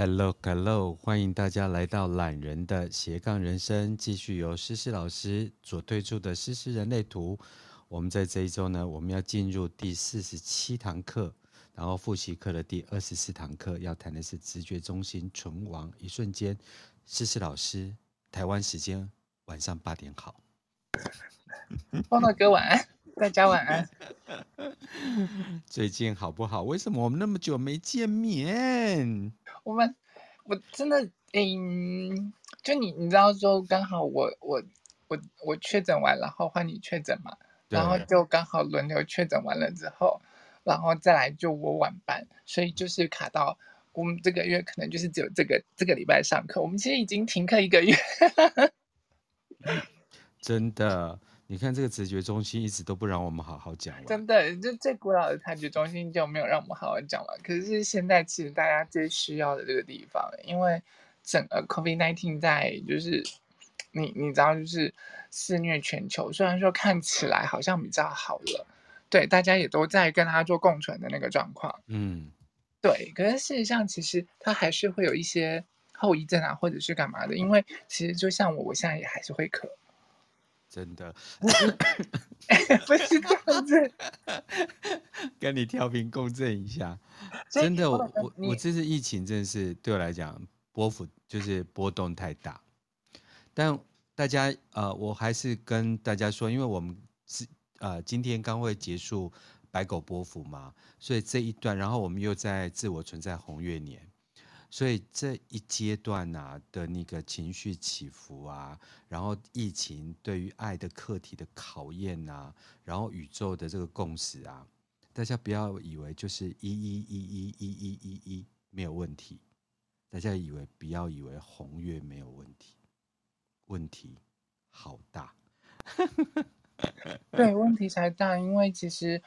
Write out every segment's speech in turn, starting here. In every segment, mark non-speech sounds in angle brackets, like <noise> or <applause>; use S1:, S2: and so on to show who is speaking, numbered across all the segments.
S1: Hello，Hello，欢迎大家来到懒人的斜杠人生，继续由诗诗老师所推出的诗诗人类图。我们在这一周呢，我们要进入第四十七堂课，然后复习课的第二十四堂课，要谈的是直觉中心存亡一瞬间。诗诗老师，台湾时间晚上八点好。
S2: 邦诺哥晚安，大家晚安。<laughs>
S1: 最近好不好？为什么我们那么久没见面？
S2: 我们我真的，嗯，就你你知道说，刚好我我我我确诊完，然后换你确诊嘛，然后就刚好轮流确诊完了之后，然后再来就我晚班，所以就是卡到我们这个月可能就是只有这个这个礼拜上课，我们其实已经停课一个月。<laughs>
S1: 真的。你看这个直觉中心一直都不让我们好好讲了，
S2: 真的，就最古老的察觉中心就没有让我们好好讲了。可是现在其实大家最需要的这个地方，因为整个 COVID-19 在就是你你知道就是肆虐全球，虽然说看起来好像比较好了，对，大家也都在跟他做共存的那个状况，
S1: 嗯，
S2: 对。可是事实上，其实它还是会有一些后遗症啊，或者是干嘛的。因为其实就像我，我现在也还是会咳。
S1: 真的，<laughs>
S2: 不是这样子，<laughs>
S1: 跟你调频共振一下。真的，我我我这次疫情真的是对我来讲波幅就是波动太大。但大家呃，我还是跟大家说，因为我们是呃今天刚会结束白狗波幅嘛，所以这一段，然后我们又在自我存在红月年。所以这一阶段啊的那个情绪起伏啊，然后疫情对于爱的课题的考验啊，然后宇宙的这个共识啊，大家不要以为就是一一一一一一一一没有问题，大家以为不要以为红月没有问题，问题好大，
S2: 对，问题才大，因为其实，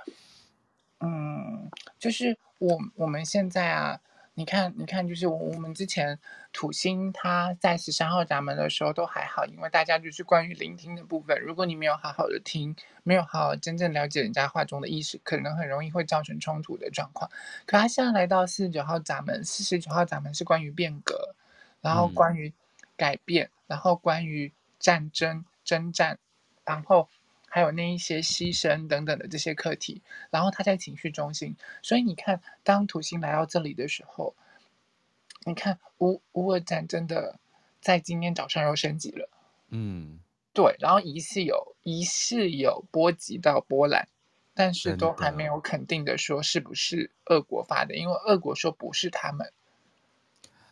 S2: 嗯，就是我我们现在啊。你看，你看，就是我们之前土星它在十三号闸门的时候都还好，因为大家就是关于聆听的部分，如果你没有好好的听，没有好好真正了解人家话中的意思，可能很容易会造成冲突的状况。可他现在来到四十九号闸门，四十九号闸门是关于变革，然后关于改变，然后关于战争、征战，然后。还有那一些牺牲等等的这些课题，然后他在情绪中心，所以你看，当土星来到这里的时候，你看乌乌俄战争的在今天早上又升级了，
S1: 嗯，
S2: 对，然后疑似有疑似有波及到波兰，但是都还没有肯定的说是不是俄国发的，因为俄国说不是他们。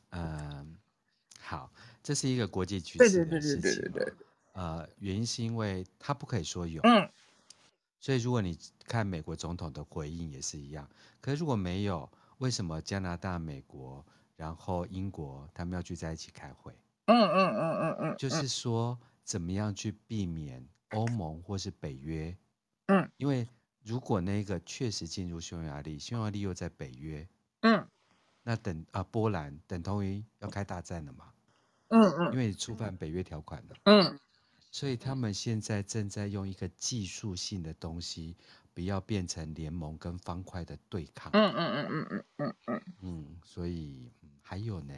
S1: 嗯，好，这是一个国际局势
S2: 对对对对对对对。
S1: 呃，原因是因为他不可以说有，
S2: 嗯，
S1: 所以如果你看美国总统的回应也是一样。可是如果没有，为什么加拿大、美国，然后英国他们要聚在一起开会？
S2: 嗯嗯嗯嗯嗯，
S1: 就是说怎么样去避免欧盟或是北约？
S2: 嗯，
S1: 因为如果那个确实进入匈牙利，匈牙利又在北约，
S2: 嗯，
S1: 那等啊波兰等同于要开大战了嘛？
S2: 嗯嗯，
S1: 因为触犯北约条款了，
S2: 嗯。
S1: 所以他们现在正在用一个技术性的东西，不要变成联盟跟方块的对抗。
S2: 嗯嗯嗯嗯嗯嗯嗯
S1: 嗯。所以还有呢，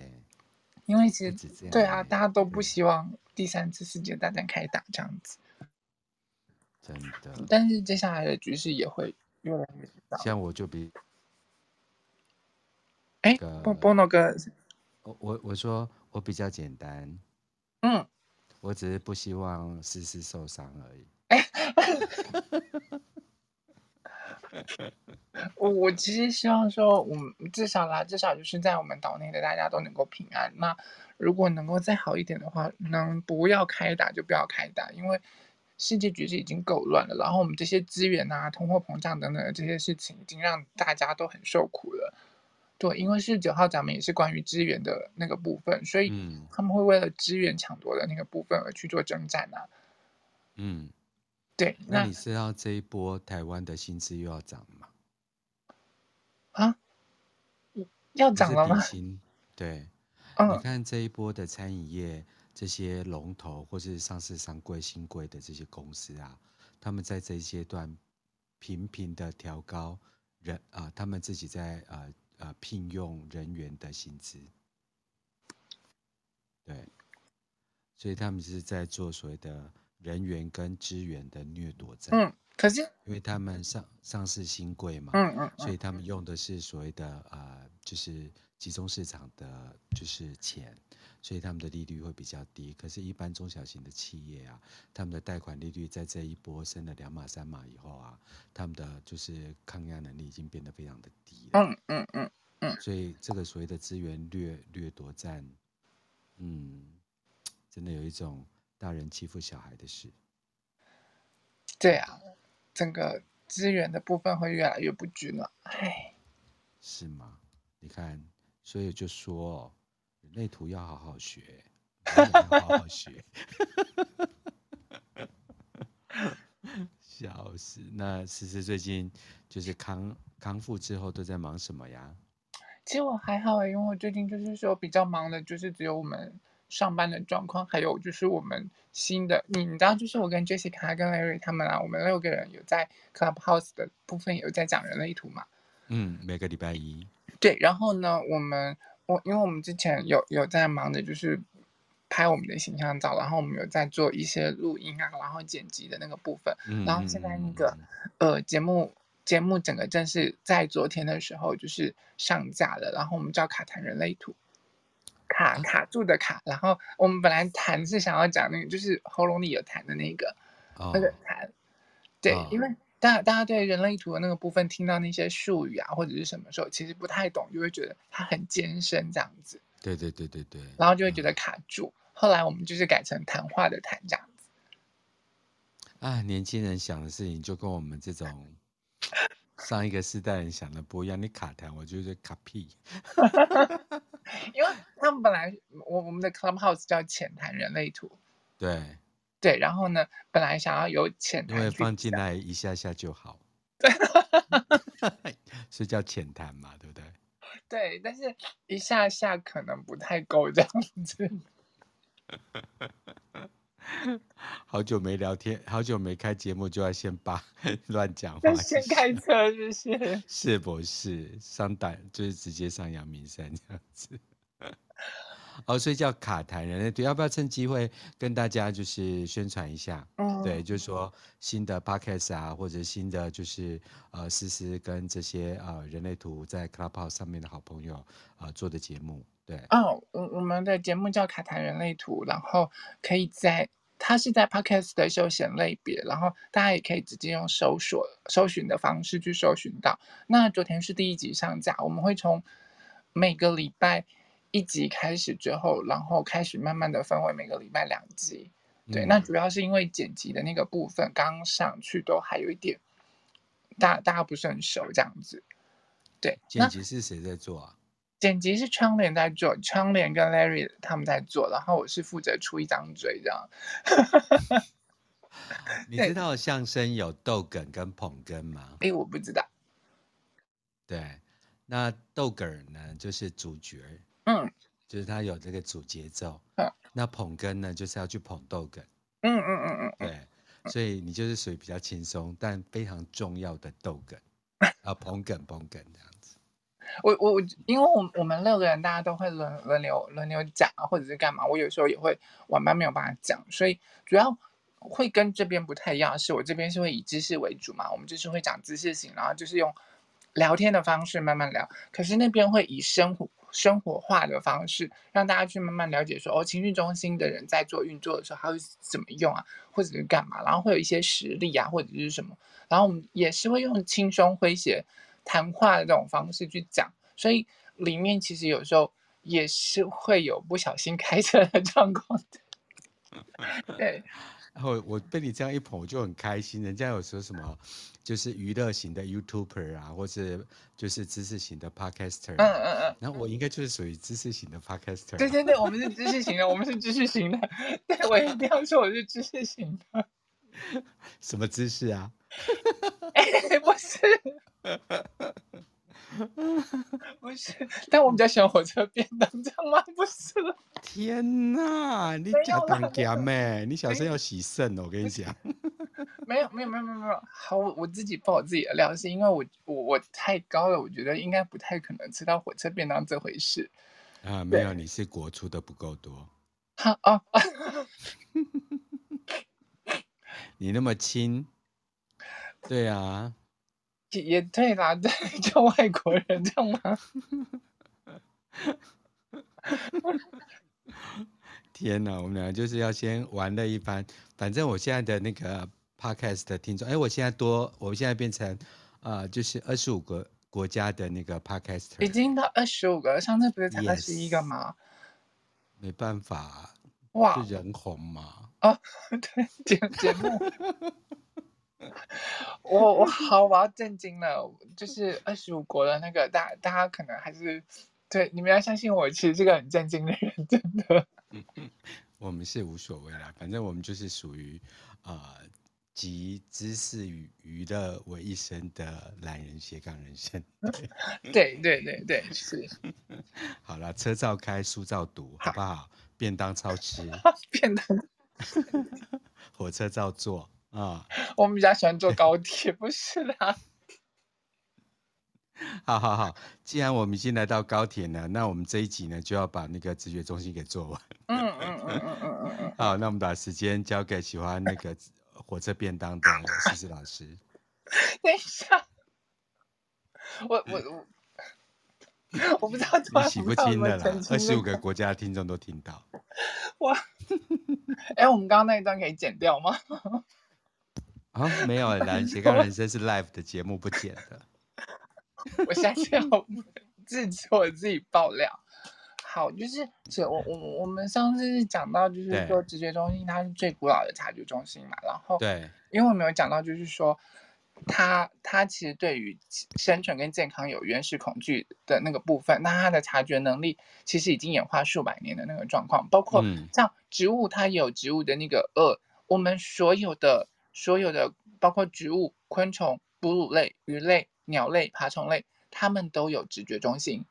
S2: 因为其实对啊，大家都不希望第三次世界大战开打这样子。
S1: 真的。
S2: 但是接下来的局势也会越来越大。
S1: 像我就比，
S2: 哎，波波诺哥，
S1: 我我我说我比较简单。
S2: 嗯。
S1: 我只是不希望诗诗受伤而已。<laughs>
S2: 我我其实希望说，我们至少啦，至少就是在我们岛内的大家都能够平安。那如果能够再好一点的话，能不要开打就不要开打，因为世界局势已经够乱了。然后我们这些资源啊、通货膨胀等等的这些事情，已经让大家都很受苦了。对，因为是九号，咱们也是关于资源的那个部分，所以他们会为了资源抢夺的那个部分而去做征战啊。
S1: 嗯，
S2: 对。那，
S1: 那你知道这一波台湾的薪资又要涨吗？
S2: 啊？要涨了吗？
S1: 对。<laughs>
S2: 嗯。
S1: 你看这一波的餐饮业这些龙头或是上市上柜新贵的这些公司啊，他们在这一阶段频频的调高人啊，他们自己在呃。呃，聘用人员的薪资，对，所以他们是在做所谓的人员跟资源的掠夺战。
S2: 嗯，可是
S1: 因为他们上上市新贵嘛，
S2: 嗯嗯，
S1: 所以他们用的是所谓的呃，就是集中市场的就是钱。所以他们的利率会比较低，可是，一般中小型的企业啊，他们的贷款利率在这一波升了两码三码以后啊，他们的就是抗压能力已经变得非常的低了。
S2: 嗯嗯嗯嗯。
S1: 所以这个所谓的资源掠掠夺战，嗯，真的有一种大人欺负小孩的事。
S2: 对啊，整个资源的部分会越来越不均了。唉，
S1: 是吗？你看，所以就说。人类图要好好学，要好好学，<laughs> 笑死！那思思最近就是康康复之后都在忙什么呀？
S2: 其实我还好，因为我最近就是说比较忙的，就是只有我们上班的状况，还有就是我们新的，你你知道，就是我跟 Jessica 跟 Larry 他们啊，我们六个人有在 Clubhouse 的部分有在讲人类图嘛？
S1: 嗯，每个礼拜一。
S2: 对，然后呢，我们。我因为我们之前有有在忙的，就是拍我们的形象照，然后我们有在做一些录音啊，然后剪辑的那个部分。嗯、然后现在那个呃节目节目整个正式在昨天的时候就是上架了，然后我们叫卡谈人类图，卡卡住的卡。然后我们本来谈是想要讲那个，就是喉咙里有痰的那个、哦、那个痰，对，哦、因为。大大家对人类图的那个部分，听到那些术语啊，或者是什么时候，其实不太懂，就会觉得它很艰深这样子。
S1: 对对对对对。
S2: 然后就会觉得卡住。嗯、后来我们就是改成谈话的谈这样子。
S1: 啊，年轻人想的事情就跟我们这种 <laughs> 上一个世代人想的不一样。你卡谈，我就是卡屁。<laughs>
S2: 因为他们本来我我们的 Clubhouse 叫浅谈人类图。
S1: 对。
S2: 对，然后呢，本来想要有浅谈，
S1: 因为放进来一下下就好，
S2: 对，<laughs>
S1: 是叫浅谈嘛，对不对？<laughs>
S2: 对，但是一下下可能不太够这样子。<laughs>
S1: 好久没聊天，好久没开节目，就要先把乱讲话，
S2: 先开车，是不是？
S1: 是不是？上胆就是直接上阳明山这样子。哦，所以叫卡谈人类图，要不要趁机会跟大家就是宣传一下？嗯，对，就是说新的 podcast 啊，或者新的就是呃思思跟这些呃人类图在 Clubhouse 上面的好朋友啊、呃、做的节目，对。
S2: 哦，我我们的节目叫卡谈人类图，然后可以在它是在 podcast 的休闲类别，然后大家也可以直接用搜索搜寻的方式去搜寻到。那昨天是第一集上架，我们会从每个礼拜。一集开始之后，然后开始慢慢的分为每个礼拜两集，对，嗯、那主要是因为剪辑的那个部分刚上去都还有一点，大大家不是很熟这样子，对。
S1: 剪辑是谁在做啊？
S2: 剪辑是窗帘在做，窗帘跟 Larry 他们在做，然后我是负责出一张嘴这样。<laughs>
S1: 你知道相声有逗哏跟捧哏吗？
S2: 哎，我不知道。
S1: 对，那逗哏呢，就是主角。
S2: 嗯，
S1: 就是他有这个主节奏，
S2: 嗯，
S1: 那捧哏呢，就是要去捧逗哏，
S2: 嗯嗯嗯嗯，
S1: 对，所以你就是属于比较轻松但非常重要的逗哏，<laughs> 啊，捧哏捧哏这样子。
S2: 我我我，因为我我们六个人大家都会轮轮流轮流讲啊，或者是干嘛，我有时候也会晚班没有办法讲，所以主要会跟这边不太一样，是我这边是会以知识为主嘛，我们就是会讲知识型，然后就是用聊天的方式慢慢聊，可是那边会以生活。生活化的方式，让大家去慢慢了解说，哦，情绪中心的人在做运作的时候，他会怎么用啊，或者是干嘛？然后会有一些实例啊，或者是什么？然后我们也是会用轻松诙谐谈话的这种方式去讲，所以里面其实有时候也是会有不小心开车的状况的。<laughs> 对。
S1: 然后我被你这样一捧，我就很开心。人家有说什么，就是娱乐型的 YouTuber 啊，或是就是知识型的 Podcaster。嗯嗯嗯。然后我应该就是属于知识型的 Podcaster。
S2: 对对对，我们是知识型的，我们是知识型的。对，我一定要说我是知识型的。
S1: 什么知识啊？<laughs>
S2: 哎，不是。<laughs> 不是，但我比较喜欢火车便当，这样吗？<laughs> 不是。
S1: 天哪，你讲东讲咩？<laughs> 你小声要洗肾哦，我跟你讲。
S2: 没有没有没有没有没有，好，我我自己爆我自己的料，是因为我我我太高了，我觉得应该不太可能吃到火车便当这回事。
S1: 啊，没有，你是国出的不够多。
S2: 哈哦，
S1: 你那么轻，对啊，
S2: 也也对啦，对，<laughs> 叫外国人这样吗？<laughs>
S1: 天哪，我们两个就是要先玩了一番。反正我现在的那个 podcast 的听众，哎，我现在多，我现在变成啊、呃，就是二十五个国家的那个 podcast，
S2: 已经到二十五个，上次不是才二十一个吗？
S1: 没办法，
S2: 哇，
S1: 就人红嘛。
S2: 哦，<laughs> 对，节节目，<laughs> 我我好，我要震惊了，就是二十五国的那个大，大家可能还是对你们要相信我，其实这个很震惊的人，真的。
S1: 我们是无所谓啦，反正我们就是属于啊，集知识与娱乐为一身的懒人斜杠人生。
S2: 对 <laughs> 对对对，是。<laughs>
S1: 好了，车照开，书照读，好不好？便当超吃，
S2: 便当。
S1: 火车照坐啊。<laughs>
S2: 我们比较喜欢坐高铁，不是啦。<laughs>
S1: 好好好，既然我们已经来到高铁了，那我们这一集呢就要把那个直觉中心给做完。嗯嗯嗯嗯嗯嗯嗯。好，那我们把时间交给喜欢那个火车便当的思思老师。<laughs>
S2: 等一下，我我我，我不知道怎
S1: 么。洗不清的啦，二十五个国家的听众都听到。
S2: 哇，哎、欸，我们刚刚那一段可以剪掉吗？
S1: 啊，没有，懒 <laughs> 人斜杠人生是 live 的节目，不剪的。
S2: 我现在要 <laughs> 自己我自己爆料。好，就是这我我我们上次是讲到，就是说直觉中心它是最古老的察觉中心嘛，然后
S1: 对，
S2: 因为我们有讲到，就是说它它其实对于生存跟健康有原始恐惧的那个部分，那它的察觉能力其实已经演化数百年的那个状况，包括像植物，它也有植物的那个呃，我们所有的所有的包括植物、昆虫、哺乳类、鱼类。鸟类、爬虫类，它们都有直觉中心。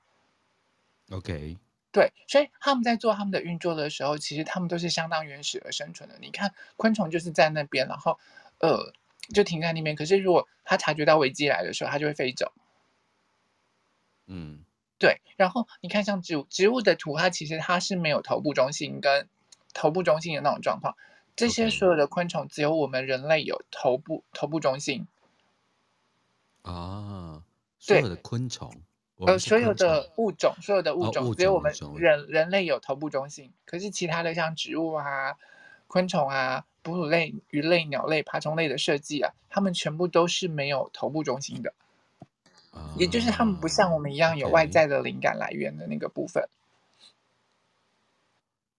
S1: OK，
S2: 对，所以他们在做他们的运作的时候，其实他们都是相当原始而生存的。你看，昆虫就是在那边，然后呃，就停在那边。可是如果它察觉到危机来的时候，它就会飞走。
S1: 嗯，
S2: 对。然后你看，像植物，植物的图，它其实它是没有头部中心跟头部中心的那种状况。这些所有的昆虫，只有我们人类有头部头部中心。
S1: 啊，所有的昆
S2: 虫，呃，所有的物种，所有的物种，只有我们人人类有头部中心，可是其他的像植物啊、昆虫啊、哺乳类、鱼类、鸟类、爬虫类的设计啊，它们全部都是没有头部中心的，啊、也就是它们不像我们一样有外在的灵感来源的那个部分。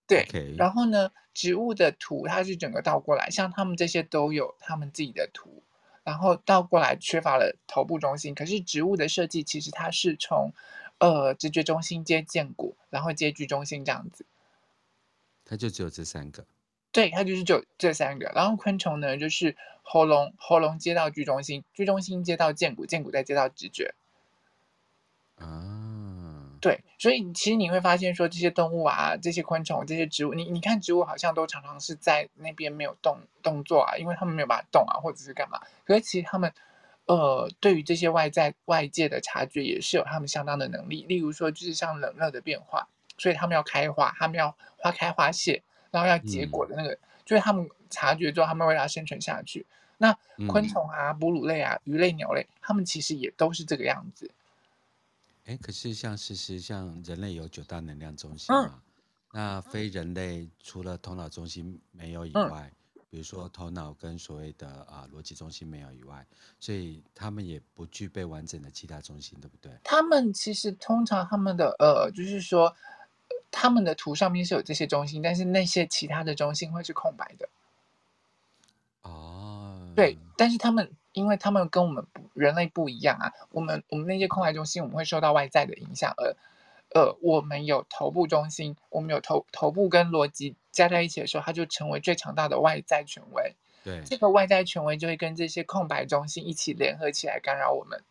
S2: Okay. 对，然后呢，植物的图它是整个倒过来，像他们这些都有他们自己的图。然后倒过来缺乏了头部中心，可是植物的设计其实它是从，呃，直觉中心接剑骨，然后接距中心这样子。
S1: 它就只有这三个。
S2: 对，它就是就这三个。然后昆虫呢，就是喉咙，喉咙接到距中心，距中心接到剑骨，剑骨再接到直觉。
S1: 啊。
S2: 对，所以其实你会发现说，这些动物啊，这些昆虫，这些植物，你你看植物好像都常常是在那边没有动动作啊，因为他们没有办法动啊，或者是干嘛。可是其实他们，呃，对于这些外在外界的察觉也是有他们相当的能力。例如说，就是像冷热的变化，所以他们要开花，他们要花开花谢，然后要结果的那个，嗯、就是他们察觉之后，他们为了生存下去。那昆虫啊、哺乳类啊、鱼类、鸟类，它们其实也都是这个样子。
S1: 哎，可是像事实像人类有九大能量中心嘛，嗯、那非人类除了头脑中心没有以外，嗯、比如说头脑跟所谓的啊逻辑中心没有以外，所以他们也不具备完整的其他中心，对不对？
S2: 他们其实通常他们的呃，就是说他们的图上面是有这些中心，但是那些其他的中心会是空白的。
S1: 哦，
S2: 对，但是他们。因为他们跟我们人类不一样啊，我们我们那些空白中心，我们会受到外在的影响，而呃，我们有头部中心，我们有头头部跟逻辑加在一起的时候，它就成为最强大的外在权威。
S1: 对，
S2: 这个外在权威就会跟这些空白中心一起联合起来干扰我们。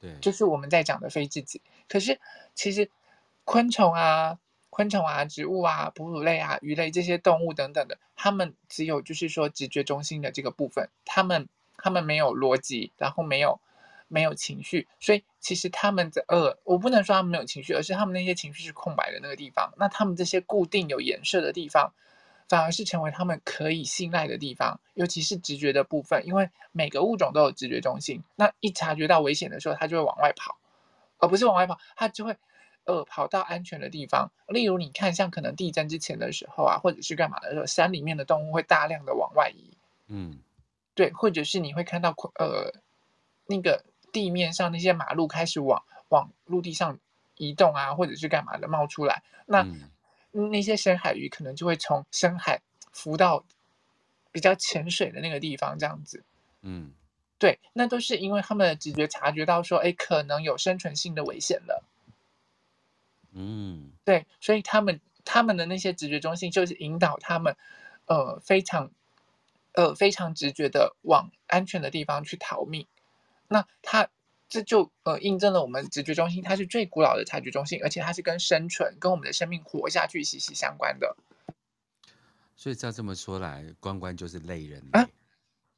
S1: 对，
S2: 就是我们在讲的非自己。可是其实昆虫啊。昆虫啊、植物啊、哺乳类啊、鱼类这些动物等等的，它们只有就是说直觉中心的这个部分，它们他们没有逻辑，然后没有没有情绪，所以其实他们的呃，我不能说他们没有情绪，而是他们那些情绪是空白的那个地方。那他们这些固定有颜色的地方，反而是成为他们可以信赖的地方，尤其是直觉的部分，因为每个物种都有直觉中心。那一察觉到危险的时候，它就会往外跑，而不是往外跑，它就会呃跑到安全的地方。例如，你看，像可能地震之前的时候啊，或者是干嘛的时候，山里面的动物会大量的往外移。
S1: 嗯，
S2: 对，或者是你会看到呃那个地面上那些马路开始往往陆地上移动啊，或者是干嘛的冒出来，那。嗯那些深海鱼可能就会从深海浮到比较浅水的那个地方，这样子。
S1: 嗯，
S2: 对，那都是因为他们的直觉察觉到说，哎，可能有生存性的危险了。
S1: 嗯，
S2: 对，所以他们他们的那些直觉中心就是引导他们，呃，非常呃非常直觉的往安全的地方去逃命。那它。这就呃印证了我们直觉中心，它是最古老的察觉中心，而且它是跟生存、跟我们的生命活下去息息相关的。
S1: 所以照这么说来，关关就是类人类，啊、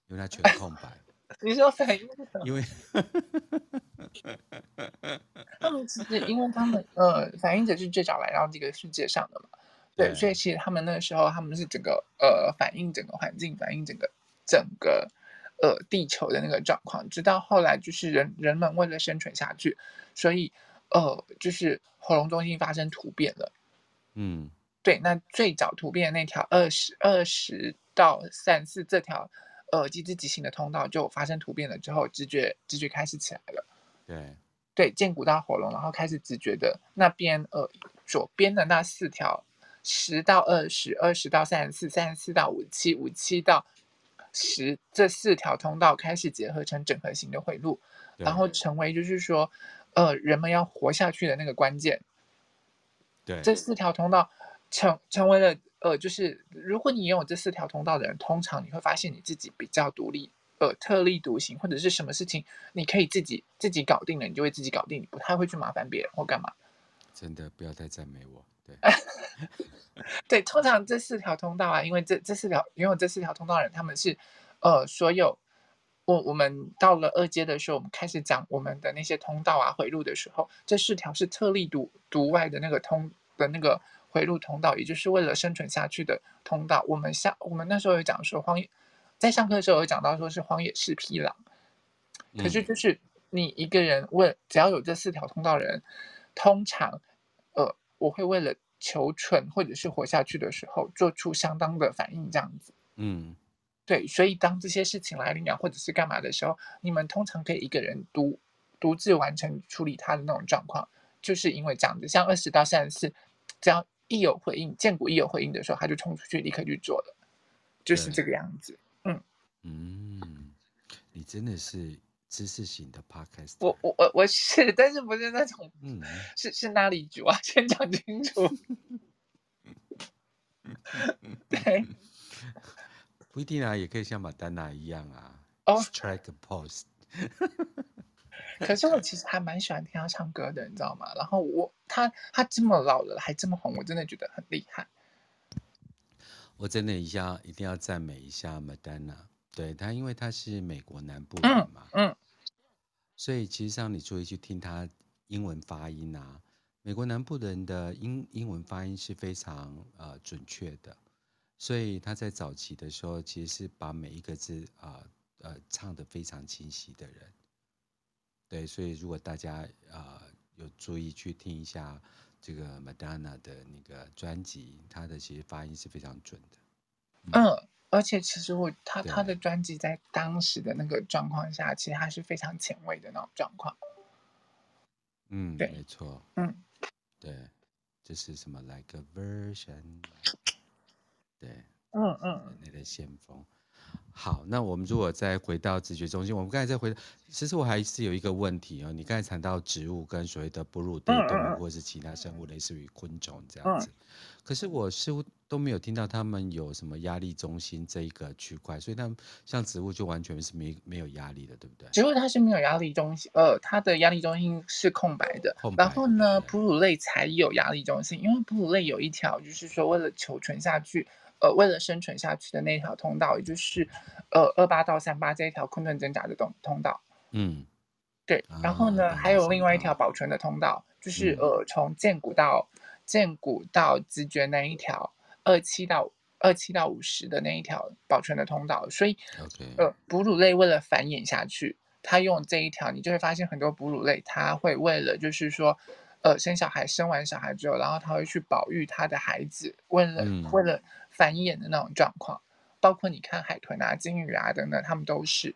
S1: 因为它全空白。<laughs>
S2: 你说反应？
S1: 因为
S2: 他们其实，因为他们呃，反应者是最早来到这个世界上的嘛，对，所以其实他们那个时候，他们是整个呃反映整个环境，反映整个整个。呃，地球的那个状况，直到后来就是人人们为了生存下去，所以呃，就是喉咙中心发生突变了。
S1: 嗯，
S2: 对，那最早突变的那条二十二十到三四这条呃机制极性的通道就发生突变了之后，直觉直觉开始起来了。
S1: 对，
S2: 对，荐骨到喉咙，然后开始直觉的那边呃左边的那四条十到二十，二十到三十四，三十四到五七，五七到。十这四条通道开始结合成整合型的回路，然后成为就是说，呃，人们要活下去的那个关键。
S1: 对，
S2: 这四条通道成成为了呃，就是如果你拥有这四条通道的人，通常你会发现你自己比较独立，呃，特立独行，或者是什么事情你可以自己自己搞定了，你就会自己搞定，你不太会去麻烦别人或干嘛。
S1: 真的不要太赞美我，对。<laughs>
S2: 对，通常这四条通道啊，因为这这四条拥有这四条通道的人，他们是，呃，所有我我们到了二阶的时候，我们开始讲我们的那些通道啊回路的时候，这四条是特立独独外的那个通的那个回路通道，也就是为了生存下去的通道。我们下我们那时候有讲说荒野，在上课的时候有讲到说是荒野是匹狼，可是就是你一个人问，只要有这四条通道的人，通常，呃，我会为了。求存或者是活下去的时候，做出相当的反应，这样子。
S1: 嗯，
S2: 对，所以当这些事情来临啊，或者是干嘛的时候，你们通常可以一个人独独自完成处理它的那种状况，就是因为这样子。像二十到三十四，只要一有回应，见骨一有回应的时候，他就冲出去立刻去做了，就是这个样子。嗯
S1: 嗯，你真的是。知识型的 podcast，
S2: 我我我我是，但是不是那种，
S1: 嗯，
S2: 是是哪里组啊？<laughs> 先讲清楚。<laughs> 对，
S1: 不一定啊，也可以像马丹娜一样啊。
S2: 哦
S1: ，strike a pose。<laughs>
S2: 可是我其实还蛮喜欢听他唱歌的，你知道吗？然后我他他这么老了还这么红，我真的觉得很厉害。
S1: 我真的一下一定要赞美一下马丹娜。对他，因为他是美国南部人嘛，
S2: 嗯，嗯，
S1: 所以其实上你注意去听他英文发音啊，美国南部人的英英文发音是非常呃准确的，所以他在早期的时候其实是把每一个字啊呃，呃唱得非常清晰的人，对，所以如果大家啊、呃、有注意去听一下这个 Madonna 的那个专辑，他的其实发音是非常准的，
S2: 嗯。嗯而且其实我他他的专辑在当时的那个状况下，其实他是非常前卫的那种状况。
S1: 嗯，
S2: 对，
S1: 没错。
S2: 嗯，
S1: 对，这是什么？Like a version。对，
S2: 嗯嗯，
S1: 那个先锋。好，那我们如果再回到直觉中心，我们刚才再回，其实我还是有一个问题哦。你刚才谈到植物跟所谓的哺乳类动物，或者是其他生物，类似于昆虫这样子，可是我似乎都没有听到他们有什么压力中心这一个区块，所以他们像植物就完全是没没有压力的，对不对？
S2: 植物它是没有压力中心，呃，它的压力中心是空白的。然后呢，哺乳类才有压力中心，因为哺乳类有一条，就是说为了求存下去。呃，为了生存下去的那条通道，也就是呃二八到三八这一条困顿挣扎的通通道。
S1: 嗯，
S2: 对，然后呢，还有另外一条保存的通道，就是呃，从荐骨到荐骨到直觉那一条二七到二七到五十的那一条保存的通道，所以呃，哺乳类为了繁衍下去，它用这一条，你就会发现很多哺乳类，它会为了就是说，呃，生小孩，生完小孩之后，然后它会去保育它的孩子，为了为了繁衍的那种状况，包括你看海豚啊、鲸鱼啊等等，它们都是。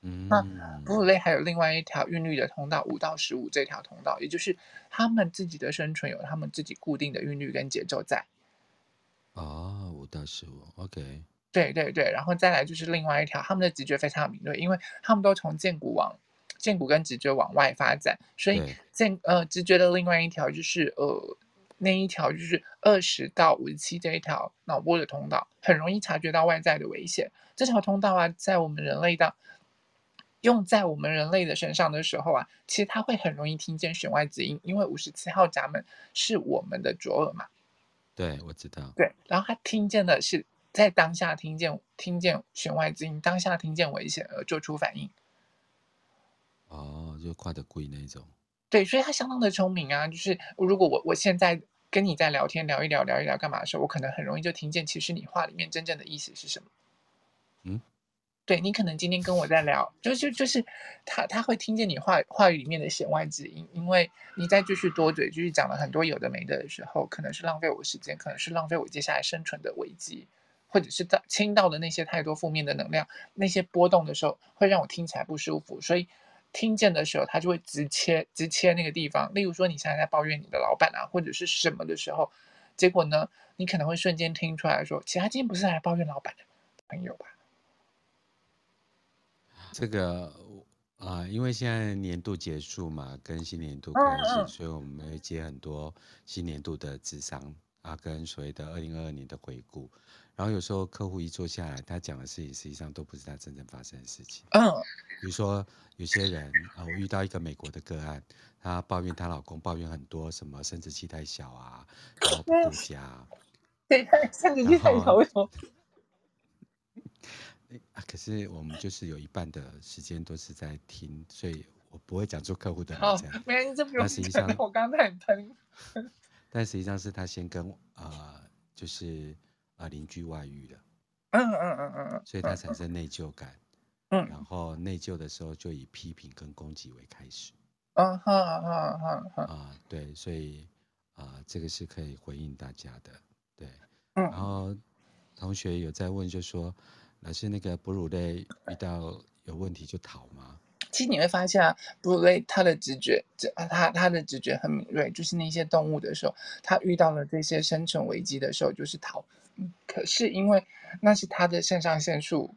S2: 那哺乳类还有另外一条韵律的通道，五到十五这条通道，也就是他们自己的生存有他们自己固定的韵律跟节奏在。
S1: 哦，五到十五，OK。
S2: 对对对，然后再来就是另外一条，他们的直觉非常敏锐，因为他们都从荐骨往荐骨跟直觉往外发展，所以荐呃直觉的另外一条就是呃那一条就是二十到五十七这一条脑波的通道，很容易察觉到外在的危险。这条通道啊，在我们人类的。用在我们人类的身上的时候啊，其实它会很容易听见弦外之音，因为五十七号闸门是我们的左耳嘛。
S1: 对，我知道。
S2: 对，然后他听见的是在当下听见听见弦外之音，当下听见危险而做出反应。
S1: 哦，就跨得贵那一
S2: 种。对，所以他相当的聪明啊。就是如果我我现在跟你在聊天聊一聊聊一聊干嘛的时候，我可能很容易就听见其实你话里面真正的意思是什么。嗯。对，你可能今天跟我在聊，就就就是他他会听见你话话语里面的弦外之音，因为你再继续多嘴，继续讲了很多有的没的的时候，可能是浪费我时间，可能是浪费我接下来生存的危机，或者是到听到的那些太多负面的能量，那些波动的时候，会让我听起来不舒服，所以听见的时候，他就会直切直切那个地方。例如说，你现在在抱怨你的老板啊，或者是什么的时候，结果呢，你可能会瞬间听出来说，其实他今天不是来抱怨老板的朋友吧？
S1: 这个啊、呃，因为现在年度结束嘛，跟新年度开始，嗯、所以我们会接很多新年度的智商啊，跟所谓的二零二二年的回顾。然后有时候客户一坐下来，他讲的事情实际上都不是他真正发生的事情。嗯，比如说有些人啊，我遇到一个美国的个案，她抱怨她老公抱怨很多什么生殖器太小啊，然后不顾家。<laughs>
S2: 对，生殖器太小为什么？<laughs>
S1: 啊，可是我们就是有一半的时间都是在听，所以我不会讲出客户的名字。
S2: 没关系，这不用讲。我刚刚在喷。<laughs>
S1: 但实际上是他先跟啊、呃，就是啊邻、呃、居外遇了。
S2: 嗯嗯嗯嗯嗯。
S1: 所以他产生内疚感。嗯。然后内疚的时候就以批评跟攻击为开始。嗯哼哼哼哼。啊，对，所以啊、呃，这个是可以回应大家的。对。嗯。然后同学有在问，就说。老师那个哺乳类遇到有问题就逃吗？
S2: 其实你会发现啊，哺乳类它的直觉，这它它的直觉很敏锐，就是那些动物的时候，它遇到了这些生存危机的时候就是逃。嗯，可是因为那是他的肾上腺素，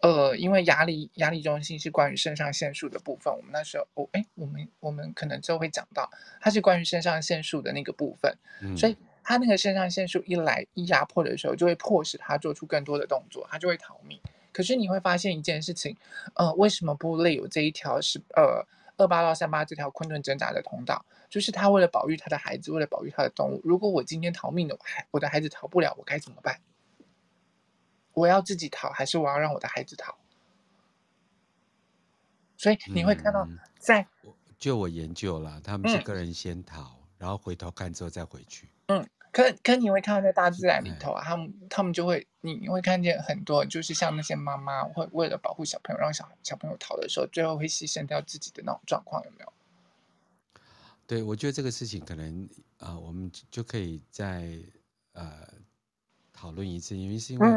S2: 呃，因为压力压力中心是关于肾上腺素的部分，我们那时候哦，哎，我们我们可能之后会讲到，它是关于肾上腺素的那个部分，嗯，所以。他那个肾上腺素一来一压迫的时候，就会迫使他做出更多的动作，他就会逃命。可是你会发现一件事情，呃，为什么哺乳类有这一条是呃二八到三八这条困顿挣扎的通道？就是他为了保育他的孩子，为了保育他的动物。如果我今天逃命了，我孩我的孩子逃不了，我该怎么办？我要自己逃，还是我要让我的孩子逃？所以你会看到在，在、
S1: 嗯、就我研究了，他们是个人先逃。嗯然后回头看之后再回去。
S2: 嗯，可可你会看到在大自然里头啊，他们他们就会，你你会看见很多，就是像那些妈妈会为了保护小朋友，让小小朋友逃的时候，最后会牺牲掉自己的那种状况，有没有？
S1: 对，我觉得这个事情可能啊、呃，我们就可以在呃。讨论一次，因为是因为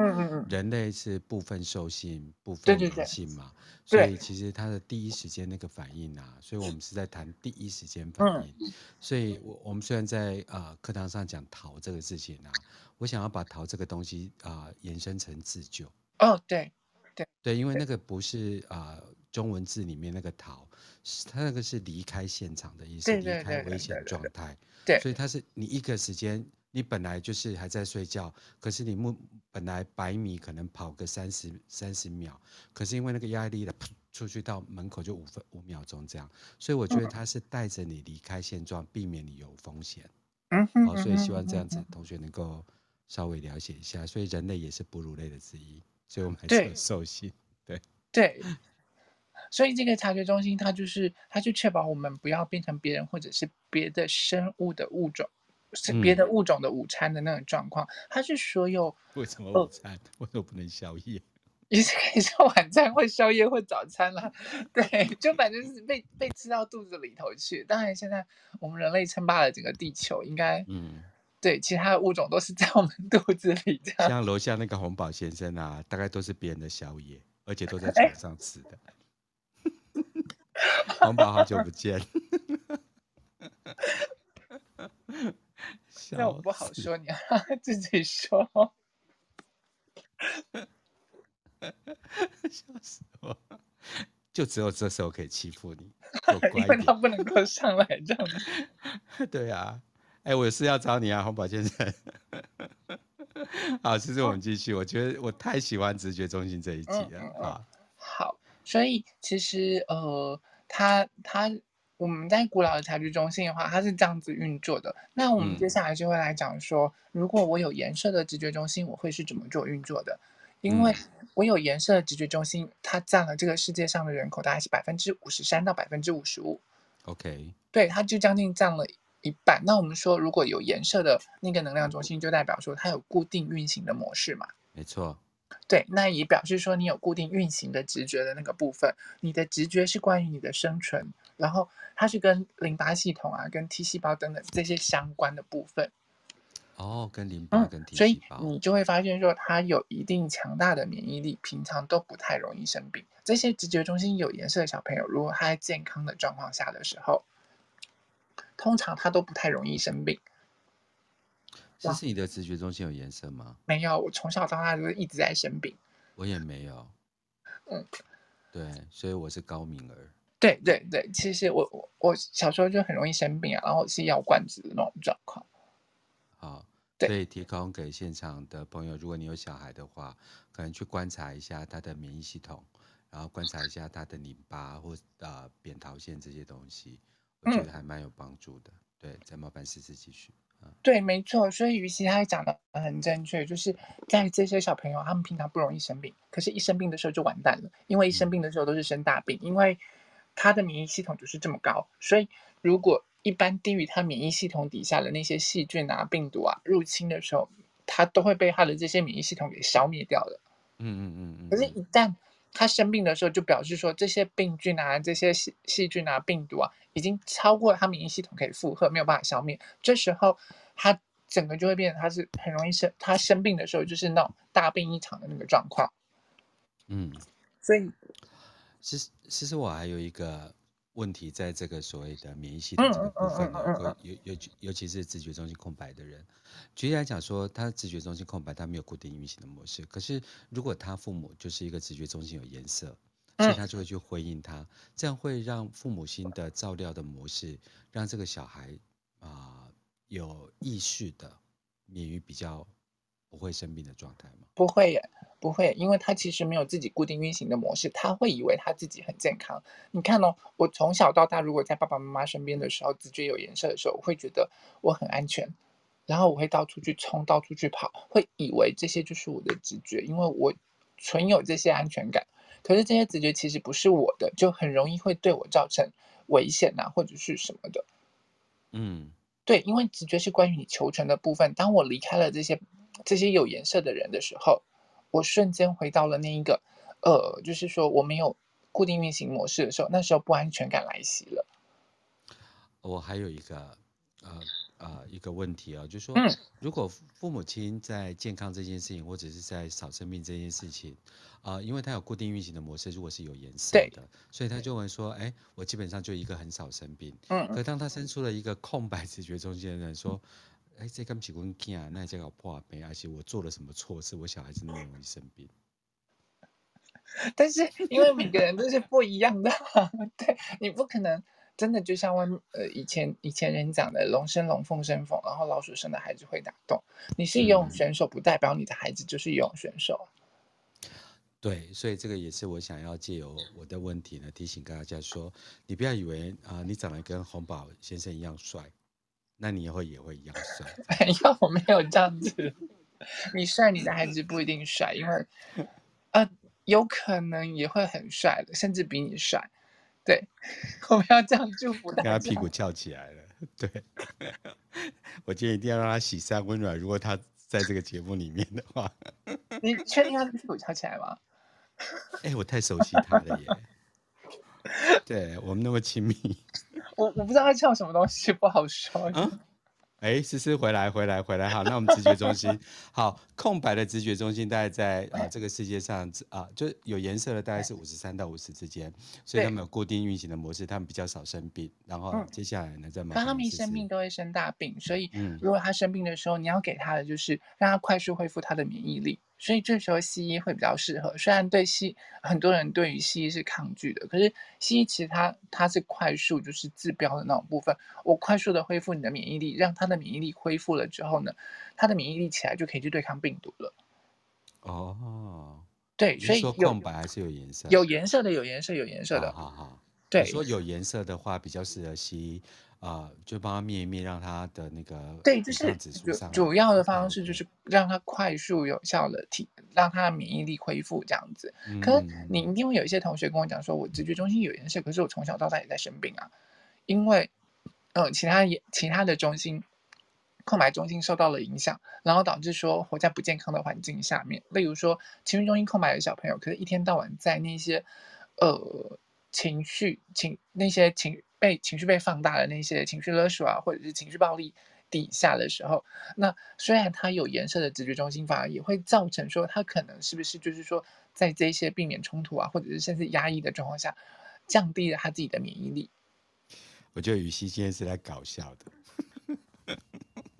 S1: 人类是部分兽性、嗯、部分灵性嘛，对对对，所以其实他的第一时间那个反应啊，所以我们是在谈第一时间反应。嗯、所以，我我们虽然在啊课堂上讲逃这个事情啊，我想要把逃这个东西啊、呃、延伸成自救。
S2: 哦，对对
S1: 对，因为那个不是啊、呃、中文字里面那个逃，是它那个是离开现场的意思，离开危险状态。对，所以它是你一个时间。你本来就是还在睡觉，可是你目本来百米可能跑个三十三十秒，可是因为那个压力的，出去到门口就五分五秒钟这样，所以我觉得他是带着你离开现状，避免你有风险。嗯哼，好，所以希望这样子同学能够稍微了解一下，所以人类也是哺乳类的之一，所以我们还是有兽性。对对。
S2: 所以这个察觉中心，它就是它就确保我们不要变成别人或者是别的生物的物种，是别的物种的午餐的那种状况。它是所有 <laughs>
S1: 为什么午餐？为什么不能宵夜？<laughs>
S2: 也是可以说晚餐或宵夜或早餐啦。<laughs> 对，就反正是被被吃到肚子里头去。当然，现在我们人类称霸了整个地球，应该嗯。对，其他的物种都是在我们肚子里这样。
S1: 像楼下那个红宝先生啊，大概都是别人的宵夜，而且都在床上吃的。红宝好久不见。
S2: 那我不好说，你要自己说。<laughs>
S1: 笑死我！就只有这时候可以欺负你，<laughs>
S2: 因为他不能够上来这样。<laughs>
S1: 对啊。哎，我有事要找你啊，红宝先生。好，其实我们继续。我觉得我太喜欢直觉中心这一集了啊、嗯嗯。
S2: 好，所以其实呃，他他我们在古老的察觉中心的话，它是这样子运作的。那我们接下来就会来讲说，嗯、如果我有颜色的直觉中心，我会是怎么做运作的？因为我有颜色的直觉中心，它占了这个世界上的人口大概是百分之五十三到百分之五十五。
S1: OK，
S2: 对，它就将近占了。一半。那我们说，如果有颜色的那个能量中心，就代表说它有固定运行的模式嘛？
S1: 没错。
S2: 对，那也表示说你有固定运行的直觉的那个部分。你的直觉是关于你的生存，然后它是跟淋巴系统啊、跟 T 细胞等等这些相关的部分。
S1: 哦，跟淋巴跟 T 细胞。
S2: 嗯，所以你就会发现说，它有一定强大的免疫力，平常都不太容易生病。这些直觉中心有颜色的小朋友，如果他在健康的状况下的时候。通常他都不太容易生病。
S1: 这是你的直觉中心有颜色吗？
S2: 没有，我从小到大就是一直在生病。
S1: 我也没有。嗯，对，所以我是高敏儿。
S2: 对对对，其实我我我小时候就很容易生病啊，然后是药罐子的那种状况。
S1: 好，对，可以提供给现场的朋友，如果你有小孩的话，可能去观察一下他的免疫系统，然后观察一下他的淋巴或呃扁桃腺这些东西。我觉得还蛮有帮助的，嗯、对，再麻烦思思继续。
S2: 对，没错，所以于琦他讲的很正确，就是在这些小朋友，他们平常不容易生病，可是一生病的时候就完蛋了，因为一生病的时候都是生大病，嗯、因为他的免疫系统就是这么高，所以如果一般低于他免疫系统底下的那些细菌啊、病毒啊入侵的时候，他都会被他的这些免疫系统给消灭掉的。嗯嗯嗯可是，一旦他生病的时候，就表示说这些病菌啊、这些细细菌啊、病毒啊，已经超过他免疫系统可以负荷，没有办法消灭。这时候，他整个就会变成他是很容易生。他生病的时候，就是那种大病一场的那个状况。嗯，所以，
S1: 其实其实我还有一个。问题在这个所谓的免疫系统这个部分呢，尤尤尤其是直觉中心空白的人，举例来讲说，他直觉中心空白，他没有固定运行的模式。可是如果他父母就是一个直觉中心有颜色，所以他就会去回应他，这样会让父母心的照料的模式，让这个小孩啊、呃、有意识的免于比较不会生病的状态吗？
S2: 不会耶。不会，因为他其实没有自己固定运行的模式，他会以为他自己很健康。你看哦，我从小到大，如果在爸爸妈妈身边的时候，直觉有颜色的时候，我会觉得我很安全，然后我会到处去冲，到处去跑，会以为这些就是我的直觉，因为我存有这些安全感。可是这些直觉其实不是我的，就很容易会对我造成危险啊，或者是什么的。嗯，对，因为直觉是关于你求存的部分。当我离开了这些这些有颜色的人的时候。我瞬间回到了那一个，呃，就是说我没有固定运行模式的时候，那时候不安全感来袭了。
S1: 我还有一个，呃呃，一个问题啊，就是说，如果父母亲在健康这件事情，或者是在少生病这件事情，啊、呃，因为他有固定运行的模式，如果是有颜色的，所以他就会说，哎，我基本上就一个很少生病。嗯。可当他生出了一个空白 <laughs> 直觉中间的人说。哎，这跟几公斤啊？那这个破病，而且我做了什么错事？我小孩子那么容易生病。<laughs>
S2: 但是因为每个人都是不一样的，对，你不可能真的就像外呃以前以前人讲的“龙生龙，凤生凤”，然后老鼠生的孩子会打洞。你是游泳选手，不代表你的孩子就是游泳选手。
S1: 嗯。对，所以这个也是我想要借由我的问题呢，提醒大家说，你不要以为啊、呃，你长得跟洪宝先生一样帅。那你以后也会一样帅？
S2: 没有，我没有这样子。你帅，你的孩子不一定帅，因为，呃，有可能也会很帅的，甚至比你帅。对，<laughs> 我们要这样祝福他。
S1: 他屁股翘起来了。对，<laughs> 我今天一定要让他喜三温暖。如果他在这个节目里面的话，<laughs>
S2: 你确定他屁股翘起来吗？
S1: 哎、欸，我太熟悉他了耶。<laughs> 对，我们那么亲密。<laughs>
S2: 我我不知道他唱什么东西，不好说。
S1: 嗯哎，思思回来，回来，回来，好，那我们直觉中心，好，空白的直觉中心大概在啊、呃、这个世界上啊，就有颜色的大概是五十三到五十之间，所以他们有固定运行的模式，他们比较少生病。然后接下来呢，在某
S2: 他们一生病都会生大病，所以如果他生病的时候，你要给他的就是让他快速恢复他的免疫力。所以这时候西医会比较适合，虽然对西很多人对于西医是抗拒的，可是西医其实它它是快速就是治标的那种部分，我快速的恢复你的免疫力，让他的免疫力恢复了之后呢，他的免疫力起来就可以去对抗病毒了。
S1: 哦，
S2: 对，所以
S1: 说空白还是有颜色，
S2: 有颜色的，有颜色，有颜色的，
S1: 好好，
S2: 对，
S1: 说有颜色的话比较适合西医。啊、呃，就帮他灭一灭，让他的那个
S2: 对，就是主主要的方式就是让他快速有效的体，让他的免疫力恢复这样子。嗯、可是你一定会有一些同学跟我讲说，我直觉中心有件事，可是我从小到大也在生病啊，因为呃其他也其他的中心空白中心受到了影响，然后导致说活在不健康的环境下面。例如说情绪中心空白的小朋友，可是一天到晚在那些呃情绪情那些情。被情绪被放大的那些情绪勒索啊，或者是情绪暴力底下的时候，那虽然他有颜色的直觉中心，反而也会造成说他可能是不是就是说在这些避免冲突啊，或者是甚至压抑的状况下，降低了他自己的免疫力。
S1: 我觉得雨熙今天是来搞笑的，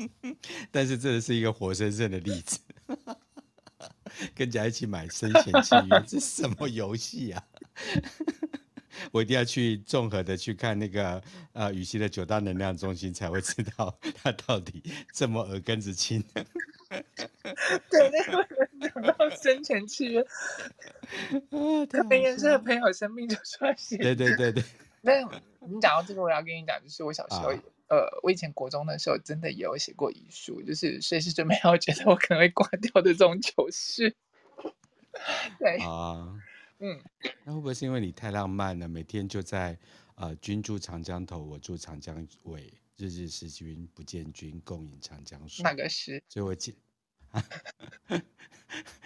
S1: <laughs> 但是这是一个活生生的例子，跟家一起买生前契约，这是什么游戏啊？我一定要去综合的去看那个呃予晞的九大能量中心，才会知道他到底这么耳根子清。<laughs>
S2: 对，那个人讲到生前契约，特别颜色的朋友生命就出现。
S1: 对对对对。<laughs>
S2: 那你讲到这个，我要跟你讲，就是我小时候，啊、呃，我以前国中的时候，真的也有写过遗书，就是随时准备要觉得我可能会挂掉的这种糗事。<laughs> 对
S1: 啊。
S2: 嗯，
S1: 那会不会是因为你太浪漫了？每天就在，呃，君住长江头，我住长江尾，日日思君不见君，共饮长江水。
S2: 那个诗？
S1: 所以我记，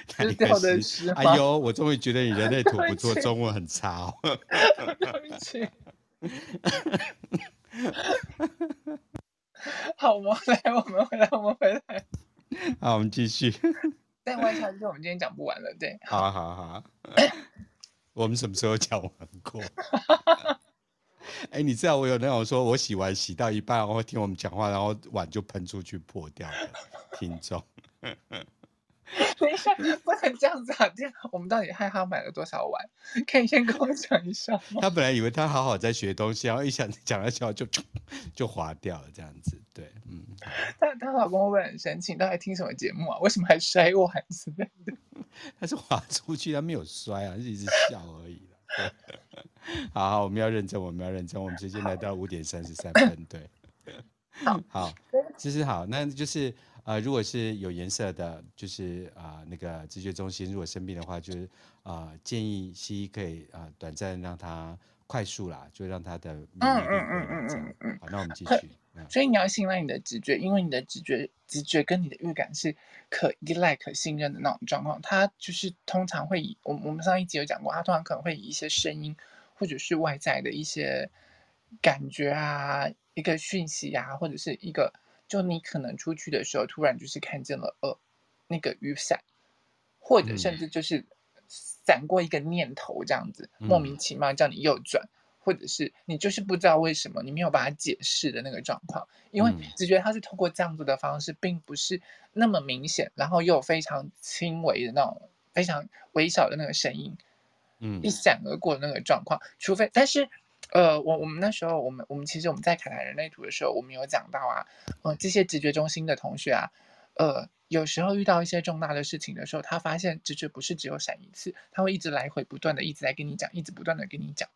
S2: 失掉的诗。
S1: 哎呦，我终于觉得你人类土不错，中文很差哦。<laughs> <laughs>
S2: 对不起。<laughs> 好，我们来，我们回来，我们回来。
S1: 好，我们继续。
S2: 但外差就是我们今天讲不完了，对。
S1: 好啊，好啊，好啊。我们什么时候讲完过？<laughs> 哎、你知道我有那种说，我洗完洗到一半，然后听我们讲话，然后碗就喷出去破掉的听众。<laughs>
S2: 等一下，不能这样子啊！这样我们到底害他买了多少碗？可以先跟我讲一下吗？
S1: 他本来以为他好好在学东西，然后一想讲了笑就就滑掉了，这样子。对，嗯。<laughs>
S2: 他他老公会不会很生气？你到底听什么节目啊？为什么还摔碗之类的？<laughs>
S1: 他是滑出去，他没有摔啊，一直笑而已。好好，我们要认真，我们要认真。我们直接来到五点三十三分，对。
S2: 好，
S1: 好，其实好，那就是呃，如果是有颜色的，就是啊、呃，那个直觉中心，如果生病的话，就是啊、呃，建议西医可以啊、呃，短暂让他快速啦，就让他的嗯嗯嗯嗯嗯嗯。好，那我们继续。
S2: 所以你要信赖你的直觉，因为你的直觉、直觉跟你的预感是可依赖、可信任的那种状况。它就是通常会以我我们上一集有讲过，它通常可能会以一些声音，或者是外在的一些感觉啊，一个讯息啊，或者是一个，就你可能出去的时候，突然就是看见了呃那个雨伞，或者甚至就是闪过一个念头这样子，莫名其妙叫你右转。或者是你就是不知道为什么你没有把它解释的那个状况，因为直觉它是通过这样子的方式，并不是那么明显，然后又有非常轻微的那种非常微小的那个声音，嗯，一闪而过的那个状况。除非，但是，呃，我我们那时候，我们我们其实我们在凯谈人类图的时候，我们有讲到啊，呃，这些直觉中心的同学啊，呃，有时候遇到一些重大的事情的时候，他发现直觉不是只有闪一次，他会一直来回不断的一直在跟你讲，一直不断的跟你讲。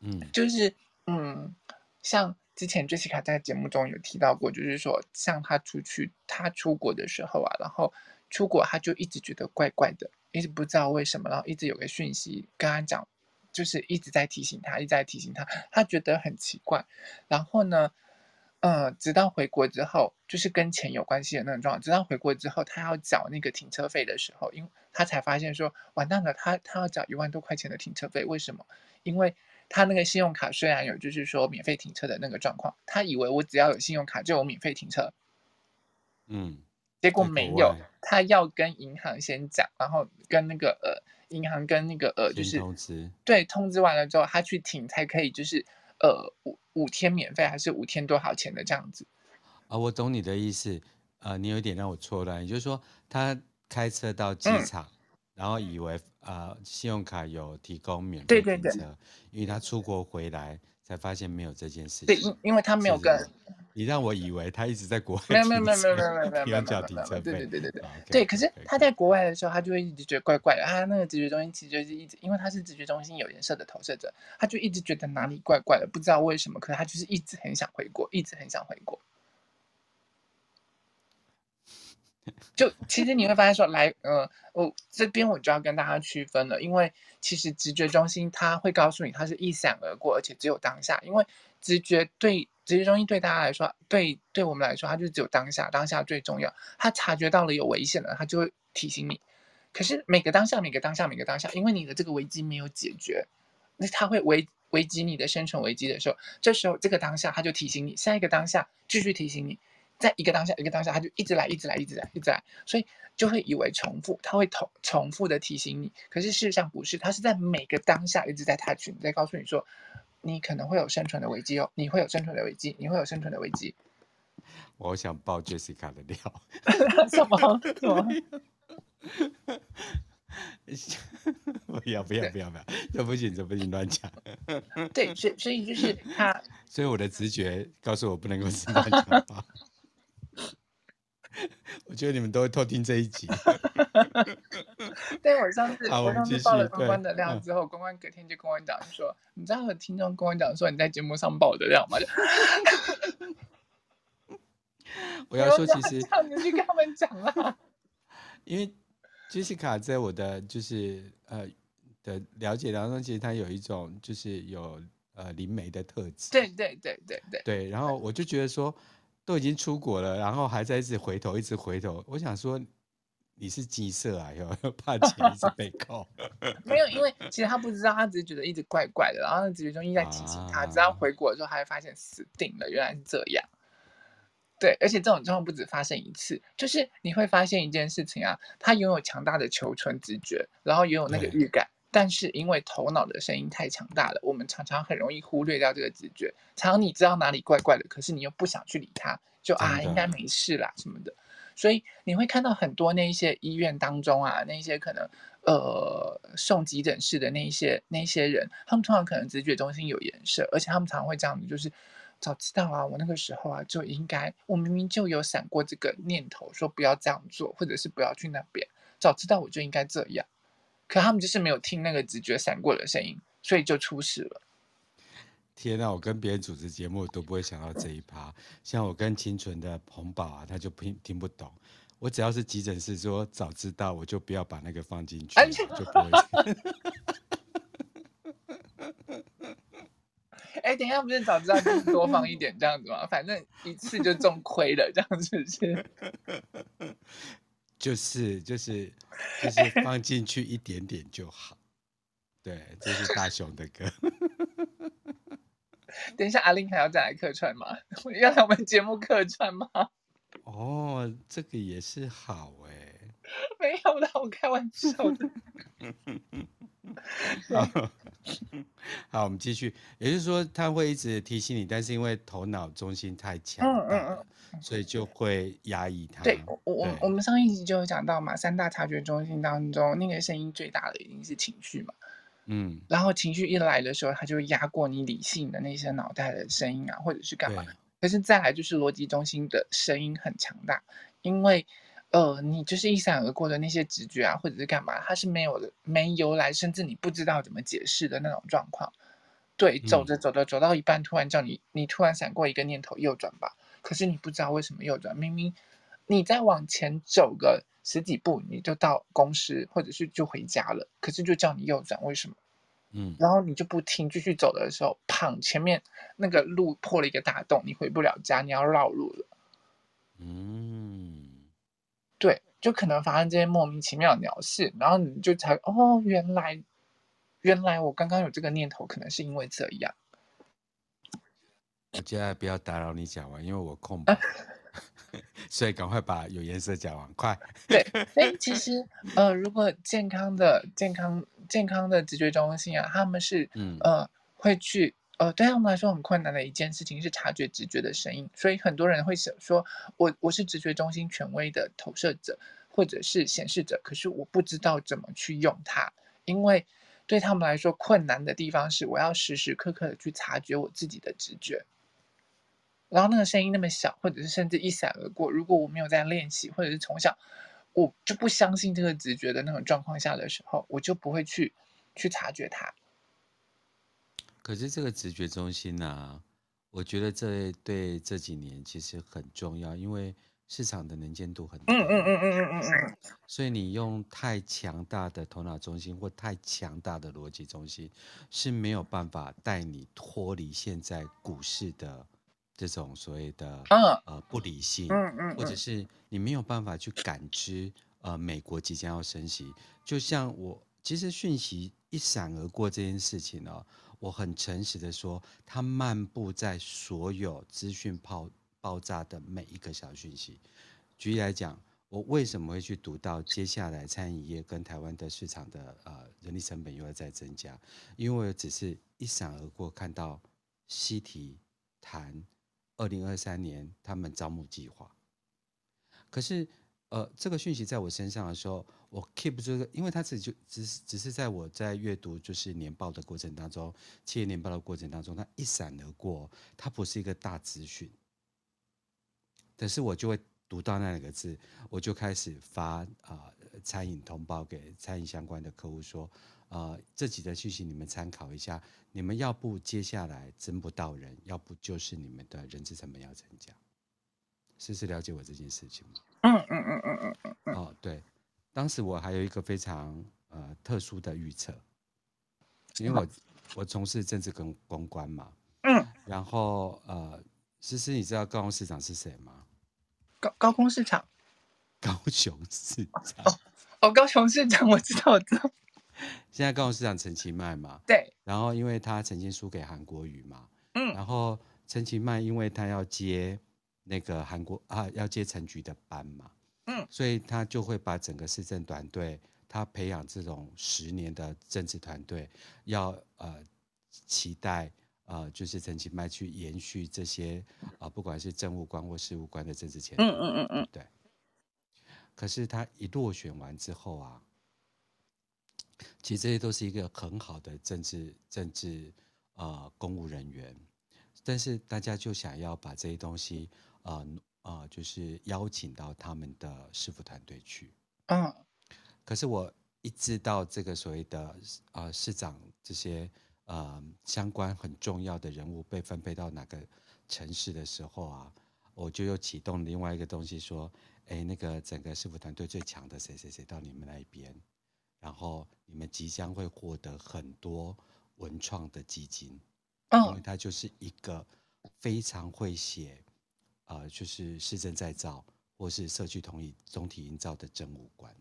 S1: 嗯，
S2: 就是嗯，像之前 Jessica 在节目中有提到过，就是说，像他出去，他出国的时候啊，然后出国他就一直觉得怪怪的，一直不知道为什么，然后一直有个讯息跟他讲，就是一直在提醒他，一直在提醒他，他觉得很奇怪。然后呢，呃，直到回国之后，就是跟钱有关系的那种状况。直到回国之后，他要缴那个停车费的时候，因他才发现说，完蛋了，他他要缴一万多块钱的停车费，为什么？因为他那个信用卡虽然有，就是说免费停车的那个状况，他以为我只要有信用卡就有免费停车。
S1: 嗯。
S2: 结果没有，他要跟银行先讲，然后跟那个呃银行跟那个呃就是
S1: 通知，
S2: 对，通知完了之后，他去停才可以，就是呃五五天免费还是五天多少钱的这样子。
S1: 啊，我懂你的意思，呃，你有一点让我错乱，也就是说他开车到机场，嗯、然后以为啊、呃、信用卡有提供免费停车，对。对对，因为他出国回来才发现没有这件事情。
S2: 对，因因为他没有跟，
S1: 你让我以为他一直在国外，
S2: 没有没有没有没有没有没有没有
S1: 没有。对
S2: 对对对对对。对，可是他在国外的时候，他就会一直觉得怪怪的。他那个直觉中心其实就是一直，因为他是直觉中心有颜色的投射者，他就一直觉得哪里怪怪的，不知道为什么。可是他就是一直很想回国，一直很想回国。就其实你会发现说，来，呃，我这边我就要跟大家区分了，因为其实直觉中心他会告诉你，它是一闪而过，而且只有当下，因为直觉对。直觉中心对大家来说，对对我们来说，它就只有当下，当下最重要。他察觉到了有危险了，他就会提醒你。可是每个当下，每个当下，每个当下，因为你的这个危机没有解决，那他会危危及你的生存危机的时候，这时候这个当下他就提醒你，下一个当下继续提醒你，在一个当下一个当下，他就一直来，一直来，一直来，一直来，所以就会以为重复，他会重重复的提醒你。可是事实上不是，他是在每个当下一直在 touch 你，在告诉你说。你可能会有生存的危机哦，你会有生存的危机，你会有生存的危机。
S1: 我想爆 Jessica 的料。<laughs>
S2: 什么？什么？<laughs>
S1: 不要不要不要不要，这不行这不行乱讲。
S2: 对，所以所以就是他。<laughs>
S1: 所以我的直觉告诉我不能够乱讲话。<laughs> 我觉得你们都会偷听这一集。<laughs>
S2: 对，我上次我上次爆了关关的料之后，公关隔天就跟我讲说：“你知道有听众跟我讲说你在节目上爆的料吗？” <laughs>
S1: 我要说，其实
S2: 你去跟他们讲啦。
S1: 因为 Jessica 在我的就是呃的了解当中，其实她有一种就是有呃灵媒的特质。
S2: 对对对对对。
S1: 对，然后我就觉得说。都已经出国了，然后还在一直回头，一直回头。我想说，你是鸡舍啊，又 <laughs> 怕钱一直被扣。<laughs>
S2: 没有，因为其实他不知道，他只是觉得一直怪怪的。然后直觉中心在提醒他，直到回国的时候，他会发现死定了，原来是这样。对，而且这种状况不止发生一次，就是你会发现一件事情啊，他拥有强大的求存直觉，然后拥有那个预感。但是因为头脑的声音太强大了，我们常常很容易忽略掉这个直觉。常常你知道哪里怪怪的，可是你又不想去理他，就啊应该没事啦什么的。所以你会看到很多那一些医院当中啊，那些可能呃送急诊室的那些那些人，他们通常可能直觉中心有颜色，而且他们常常会这样子，就是早知道啊，我那个时候啊就应该，我明明就有闪过这个念头，说不要这样做，或者是不要去那边，早知道我就应该这样。可他们就是没有听那个直觉闪过的声音，所以就出事了。
S1: 天啊！我跟别人主持节目都不会想到这一趴。像我跟清纯的彭宝啊，他就听听不懂。我只要是急诊室说早知道，我就不要把那个放进去，就不会。<laughs>
S2: 哎、欸，等一下，不是早知道就多放一点这样子吗？反正一次就中亏了，这样子是。
S1: 就是就是就是放进去一点点就好，对，这是大雄的歌。
S2: 等一下，阿玲还要再来客串吗？<laughs> 要来我们节目客串吗？
S1: 哦，这个也是好哎、欸。
S2: 没有啦，我开玩笑的。<laughs>
S1: 好，好，我们继续。也就是说，他会一直提醒你，但是因为头脑中心太强，嗯嗯嗯，所以就会压抑他。
S2: 对，我我我们上一集就有讲到嘛，三大察觉中心当中，那个声音最大的一定是情绪嘛，嗯，然后情绪一来的时候，他就压过你理性的那些脑袋的声音啊，或者是干嘛。可是再来就是逻辑中心的声音很强大，因为。呃，你就是一闪而过的那些直觉啊，或者是干嘛，它是没有的，没由来，甚至你不知道怎么解释的那种状况。对，走着走着走到一半，突然叫你，你突然闪过一个念头，右转吧。可是你不知道为什么右转，明明你再往前走个十几步你就到公司，或者是就回家了，可是就叫你右转，为什么？
S1: 嗯，
S2: 然后你就不听，继续走的时候，砰，前面那个路破了一个大洞，你回不了家，你要绕路了。
S1: 嗯，
S2: 对，就可能发生这些莫名其妙的鸟事，然后你就才哦，原来，原来我刚刚有这个念头，可能是因为这样。
S1: 我接下来不要打扰你讲完，因为我空白。<laughs> 啊所以赶快把有颜色讲完，快。
S2: 对，所以其实呃，如果健康的、健康、健康的直觉中心啊，他们是嗯呃会去呃，对他们来说很困难的一件事情是察觉直觉的声音。所以很多人会想说，我我是直觉中心权威的投射者或者是显示者，可是我不知道怎么去用它，因为对他们来说困难的地方是，我要时时刻刻的去察觉我自己的直觉。然后那个声音那么小，或者是甚至一闪而过。如果我没有在练习，或者是从小我就不相信这个直觉的那种状况下的时候，我就不会去去察觉它。
S1: 可是这个直觉中心呢、啊，我觉得这对这几年其实很重要，因为市场的能见度很低。嗯嗯嗯嗯嗯嗯。所以你用太强大的头脑中心或太强大的逻辑中心是没有办法带你脱离现在股市的。这种所谓的呃不理性，或者是你没有办法去感知呃美国即将要升息，就像我其实讯息一闪而过这件事情呢、哦，我很诚实的说，他漫步在所有资讯爆爆炸的每一个小讯息。举例来讲，我为什么会去读到接下来餐饮业跟台湾的市场的呃人力成本又要再增加？因为我只是一闪而过看到西提谈。二零二三年，他们招募计划。可是，呃，这个讯息在我身上的时候，我 keep 住这个，因为它只就只是只是在我在阅读就是年报的过程当中，企业年报的过程当中，它一闪而过，它不是一个大资讯。可是我就会读到那两个字，我就开始发啊、呃、餐饮通报给餐饮相关的客户说。呃，这几则讯息你们参考一下。你们要不接下来征不到人，要不就是你们的人资成本要增加。是不是了解我这件事情吗？嗯嗯嗯嗯嗯嗯。哦，对，当时我还有一个非常呃特殊的预测，因为我我从事政治跟公关嘛。嗯。然后呃，思思，你知道高雄市长是谁吗？
S2: 高高雄市长。
S1: 高雄市长。
S2: 哦哦，高雄市长，我知道，我知道。
S1: 现在高雄市长陈其迈嘛，
S2: 对，
S1: 然后因为他曾经输给韩国瑜嘛，嗯，然后陈其迈因为他要接那个韩国啊，要接陈菊的班嘛，嗯，所以他就会把整个市政团队，他培养这种十年的政治团队，要呃期待呃就是陈其迈去延续这些啊、呃，不管是政务官或事务官的政治前途，嗯嗯嗯嗯，对。可是他一落选完之后啊。其实这些都是一个很好的政治政治呃公务人员，但是大家就想要把这些东西呃呃就是邀请到他们的师傅团队去。嗯，可是我一知道这个所谓的呃市长这些呃相关很重要的人物被分配到哪个城市的时候啊，我就又启动另外一个东西说，哎，那个整个师傅团队最强的谁谁谁到你们那一边。然后你们即将会获得很多文创的基金，因为他就是一个非常会写，呃，就是市政再造或是社区统一总体营造的政务官。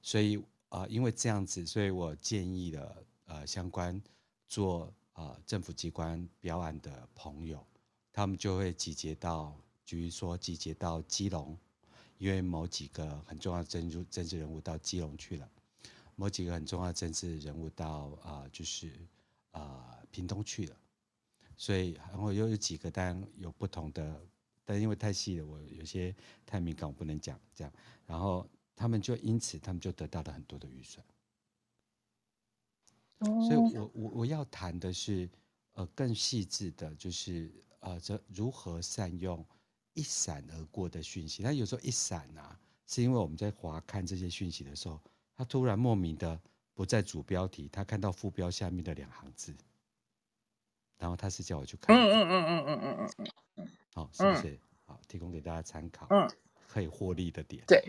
S1: 所以啊、因为这样子，所以我建议了呃相关做呃政府机关标案的朋友，他们就会集结到，比如说集结到基隆。因为某几个很重要的政治政治人物到基隆去了，某几个很重要的政治人物到啊、就是啊、屏东去了，所以然后又有几个，当然有不同的，但因为太细了，我有些太敏感，我不能讲这样。然后他们就因此，他们就得到了很多的预算。所以我我我要谈的是，呃，更细致的，就是呃，这如何善用。一闪而过的讯息，但有时候一闪啊，是因为我们在滑看这些讯息的时候，他突然莫名的不在主标题，他看到副标下面的两行字，然后他是叫我去看。嗯嗯嗯嗯嗯嗯嗯嗯。好，是不是？好，提供给大家参考。嗯。可以获利的点。
S2: 对。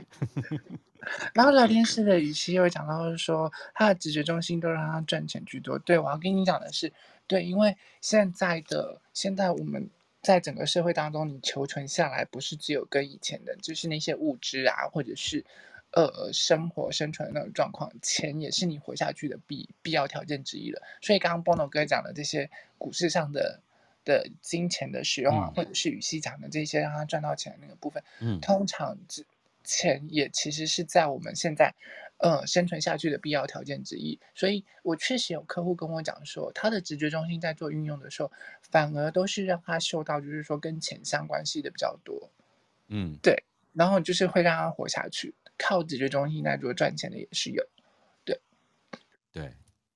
S2: <laughs> 然后聊天室的语气又讲到说，他的直觉中心都让他赚钱居多。对，我要跟你讲的是，对，因为现在的现在我们在整个社会当中，你求存下来不是只有跟以前的，就是那些物质啊，或者是呃生活生存的那种状况，钱也是你活下去的必必要条件之一了。所以刚刚 Bono 哥讲的这些股市上的的金钱的使用啊，嗯、或者是羽西讲的这些让他赚到钱的那个部分，嗯，通常只。钱也其实是在我们现在，呃，生存下去的必要条件之一。所以我确实有客户跟我讲说，他的直觉中心在做运用的时候，反而都是让他受到，就是说跟钱相关系的比较多。嗯，对。然后就是会让他活下去，靠直觉中心在做赚钱的也是有。对，
S1: 对，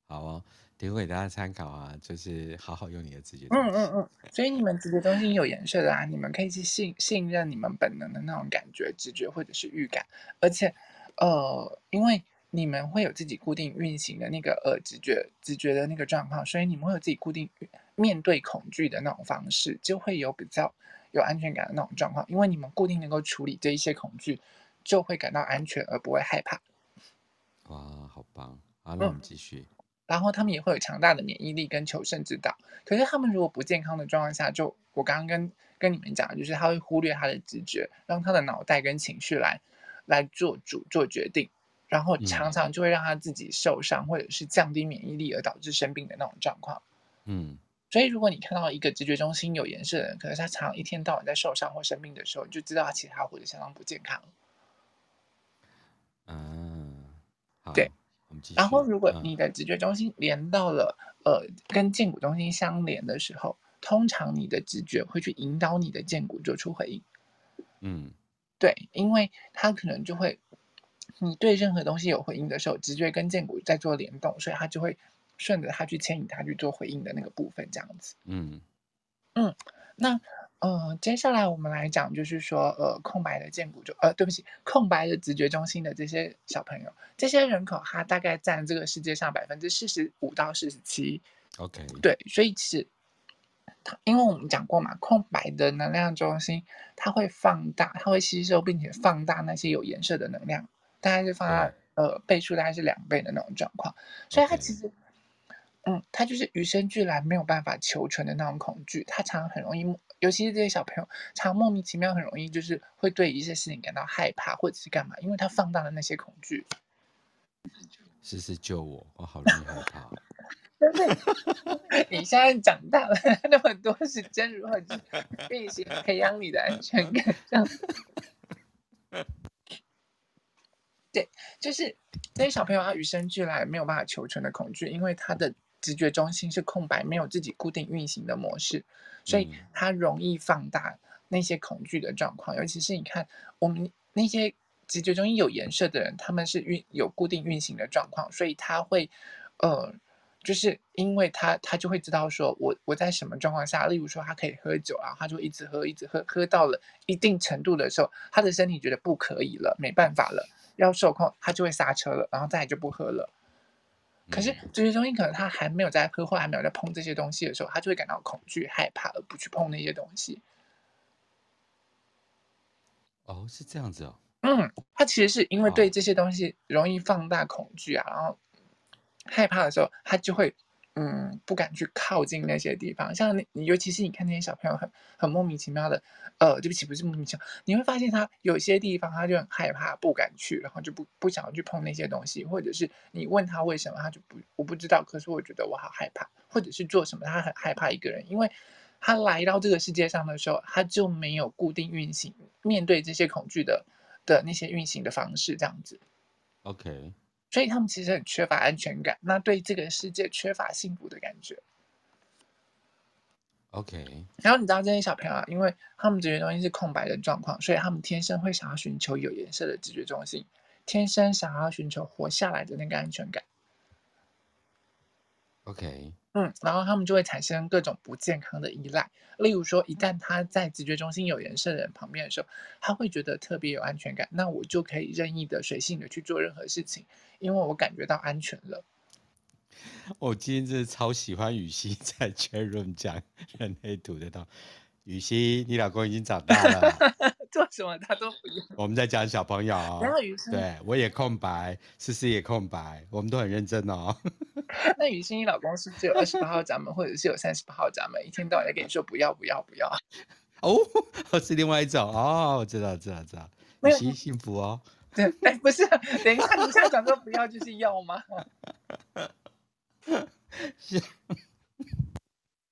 S1: 好哦。提供给大家参考啊，就是好好用你的直觉。
S2: 嗯嗯嗯，所以你们直觉中心有颜色的啊，你们可以去信信任你们本能的那种感觉、直觉或者是预感，而且，呃，因为你们会有自己固定运行的那个呃直觉直觉的那个状况，所以你们会有自己固定面对恐惧的那种方式，就会有比较有安全感的那种状况，因为你们固定能够处理这一些恐惧，就会感到安全而不会害怕。
S1: 哇，好棒！好，那我们继续。嗯
S2: 然后他们也会有强大的免疫力跟求胜之道。可是他们如果不健康的状况下，就我刚刚跟跟你们讲，就是他会忽略他的直觉，让他的脑袋跟情绪来来做主做决定，然后常常就会让他自己受伤，或者是降低免疫力而导致生病的那种状况。嗯，所以如果你看到一个直觉中心有颜色的人，可是他常常一天到晚在受伤或生病的时候，你就知道他其他活得相当不健康。
S1: 嗯，好。
S2: 对。然后，如果你的直觉中心连到了、嗯、呃跟荐骨中心相连的时候，通常你的直觉会去引导你的荐骨做出回应。嗯，对，因为它可能就会，你对任何东西有回应的时候，直觉跟荐骨在做联动，所以它就会顺着它去牵引它去做回应的那个部分，这样子。嗯嗯，那。嗯、呃，接下来我们来讲，就是说，呃，空白的建骨就，呃，对不起，空白的直觉中心的这些小朋友，这些人口，他大概占这个世界上百分之四十五到四十七。OK，对，所以其实，因为我们讲过嘛，空白的能量中心，它会放大，它会吸收并且放大那些有颜色的能量，大概是放大，呃，倍数大概是两倍的那种状况，所以它其实。嗯，他就是与生俱来没有办法求存的那种恐惧，他常常很容易，尤其是这些小朋友，常莫名其妙很容易就是会对一些事情感到害怕或者是干嘛，因为他放大了那些恐惧。<laughs>
S1: 试试救我，我好容易害怕。<laughs>
S2: 你现在长大了，<laughs> 那么多时间如何去运行培养你的安全感？这样。对，就是这些小朋友，他与生俱来没有办法求存的恐惧，因为他的。直觉中心是空白，没有自己固定运行的模式，所以它容易放大那些恐惧的状况。尤其是你看，我们那些直觉中心有颜色的人，他们是运有固定运行的状况，所以他会，呃，就是因为他他就会知道说我我在什么状况下，例如说他可以喝酒啊，他就一直喝，一直喝，喝到了一定程度的时候，他的身体觉得不可以了，没办法了，要受控，他就会刹车了，然后再来就不喝了。可是这些东西可能他还没有在喝或还没有在碰这些东西的时候，他就会感到恐惧、害怕，而不去碰那些东西。
S1: 哦，是这样子哦。
S2: 嗯，他其实是因为对这些东西容易放大恐惧啊，然后害怕的时候，他就会。嗯，不敢去靠近那些地方，像你，尤其是你看那些小朋友很很莫名其妙的，呃，对不起，不是莫名其妙，你会发现他有些地方他就很害怕，不敢去，然后就不不想要去碰那些东西，或者是你问他为什么，他就不我不知道，可是我觉得我好害怕，或者是做什么他很害怕一个人，因为他来到这个世界上的时候，他就没有固定运行面对这些恐惧的的那些运行的方式，这样子。
S1: OK。
S2: 所以他们其实很缺乏安全感，那对这个世界缺乏幸福的感觉。
S1: OK，
S2: 然后你知道这些小朋友啊，因为他们直觉中心是空白的状况，所以他们天生会想要寻求有颜色的直觉中心，天生想要寻求活下来的那个安全感。
S1: OK。
S2: 嗯，然后他们就会产生各种不健康的依赖，例如说，一旦他在直觉中心有颜色的人旁边的时候，他会觉得特别有安全感，那我就可以任意的、随性的去做任何事情，因为我感觉到安全了。<laughs>
S1: 我今天真的超喜欢雨熙 <laughs> 在 c h a r o o m 讲 <laughs> 人类图的道，语熙，你老公已经长大了。<laughs>
S2: 做什么他都不要。
S1: 我们在讲小朋友啊、哦，对，我也空白，思思也空白，我们都很认真哦。<laughs>
S2: 那雨欣，你老公是不是有二十八号闸门，或者是有三十八号闸门，一天到晚在跟你说不要不要不要？
S1: 哦，<laughs> 是另外一种哦，我知道知道知道，雨欣幸福哦。
S2: 对，哎，不是，等一下，你现在讲说不要就是要吗？是。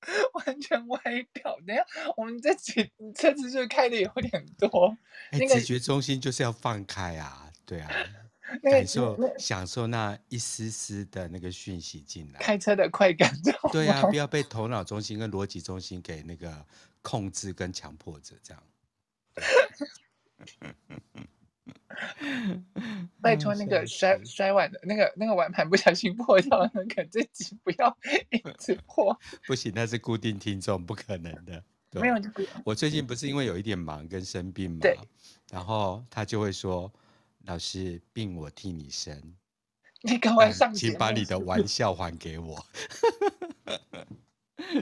S2: <laughs> 完全歪掉！等下，我们这几车子就开的有点多。
S1: 哎、那个，直觉中心就是要放开啊，对啊，<laughs> 那个、感受、那个、享受那一丝丝的那个讯息进来，
S2: 开车的快感。
S1: 对啊，不要被头脑中心跟逻辑中心给那个控制跟强迫着，这样。<laughs> <laughs>
S2: 拜托那个摔摔碗的那个那个碗盘不小心破掉了，那个自己不要 <laughs> 一直破。
S1: 不行，那是固定听众，不可能的。
S2: 没有。
S1: 我最近不是因为有一点忙跟生病嘛，然后他就会说：“老师，病我替你生，<laughs>
S2: 你赶快上，
S1: 请把你的玩笑还给我。”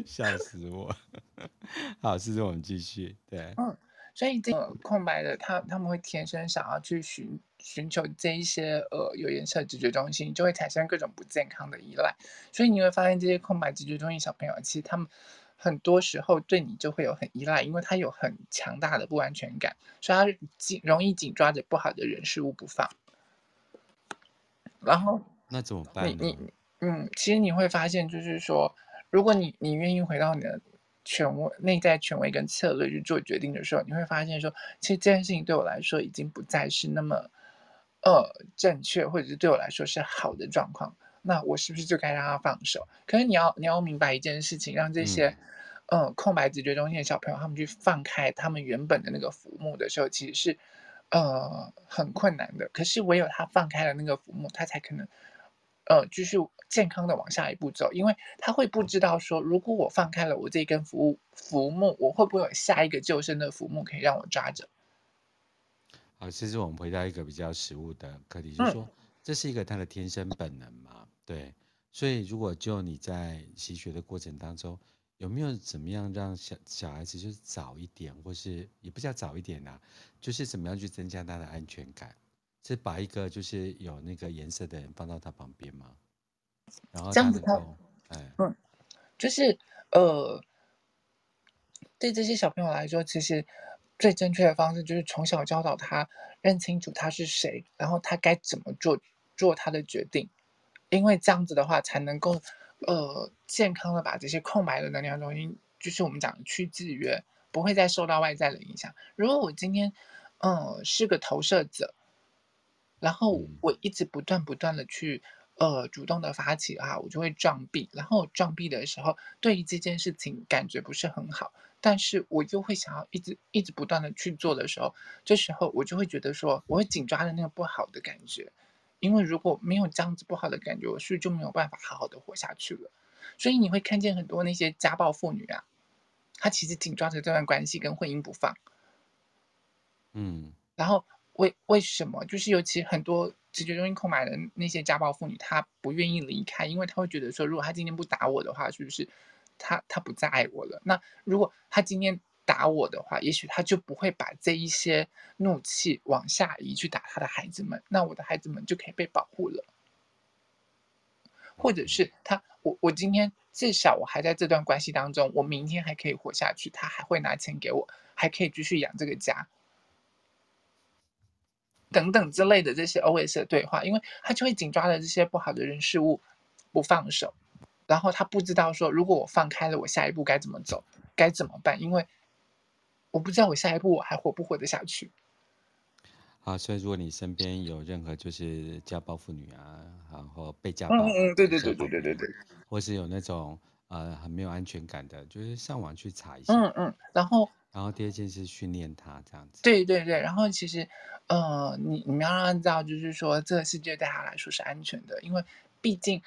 S1: 笑死我！好，试试我们继续。对，
S2: 嗯。所以这个空白的他他们会天生想要去寻寻求这一些呃有颜色的直觉中心，就会产生各种不健康的依赖。所以你会发现这些空白直觉中心小朋友，其实他们很多时候对你就会有很依赖，因为他有很强大的不安全感，所以他紧容易紧抓着不好的人事物不放。然后
S1: 那怎么办？
S2: 你你嗯，其实你会发现，就是说，如果你你愿意回到你的。权威、内在权威跟策略去做决定的时候，你会发现说，其实这件事情对我来说已经不再是那么，呃，正确，或者是对我来说是好的状况。那我是不是就该让他放手？可是你要你要明白一件事情，让这些，呃，空白直觉中心的小朋友他们去放开他们原本的那个浮木的时候，其实是，呃，很困难的。可是唯有他放开了那个浮木，他才可能。呃，继续健康的往下一步走，因为他会不知道说，如果我放开了我这根浮浮木，我会不会有下一个救生的浮木可以让我抓着？
S1: 好，其实我们回到一个比较实务的课题，就是说，嗯、这是一个他的天生本能嘛，对。所以，如果就你在习学的过程当中，有没有怎么样让小小孩子就是早一点，或是也不叫早一点呐、啊，就是怎么样去增加他的安全感？是把一个就是有那个颜色的人放到他旁边吗？然后这样子他，哎，
S2: 嗯，就是呃，对这些小朋友来说，其实最正确的方式就是从小教导他认清楚他是谁，然后他该怎么做做他的决定，因为这样子的话才能够呃健康的把这些空白的能量中心，就是我们讲的去制约，不会再受到外在的影响。如果我今天嗯、呃、是个投射者。然后我一直不断不断的去，呃，主动的发起啊，我就会撞壁。然后撞壁的时候，对于这件事情感觉不是很好，但是我又会想要一直一直不断的去做的时候，这时候我就会觉得说，我会紧抓着那个不好的感觉，因为如果没有这样子不好的感觉，我是不是就没有办法好好的活下去了。所以你会看见很多那些家暴妇女啊，她其实紧抓着这段关系跟婚姻不放，
S1: 嗯，
S2: 然后。为为什么？就是尤其很多直觉中心空白的那些家暴妇女，她不愿意离开，因为她会觉得说，如果她今天不打我的话，是不是她她不再爱我了？那如果她今天打我的话，也许她就不会把这一些怒气往下移去打她的孩子们，那我的孩子们就可以被保护了。或者是她，我我今天至少我还在这段关系当中，我明天还可以活下去，她还会拿钱给我，还可以继续养这个家。等等之类的这些 OS 的对话，因为他就会紧抓着这些不好的人事物不放手，然后他不知道说，如果我放开了，我下一步该怎么走，该怎么办？因为我不知道我下一步我还活不活得下去。
S1: 啊，所以如果你身边有任何就是家暴妇女啊，然后被家暴，
S2: 嗯嗯，对对对对对对对，
S1: 或是有那种呃很没有安全感的，就是上网去查一下，
S2: 嗯嗯，然后。
S1: 然后第二件事训练他这样子，
S2: 对对对。然后其实，呃，你你们要让他知道，就是说这个世界对他来说是安全的，因为毕竟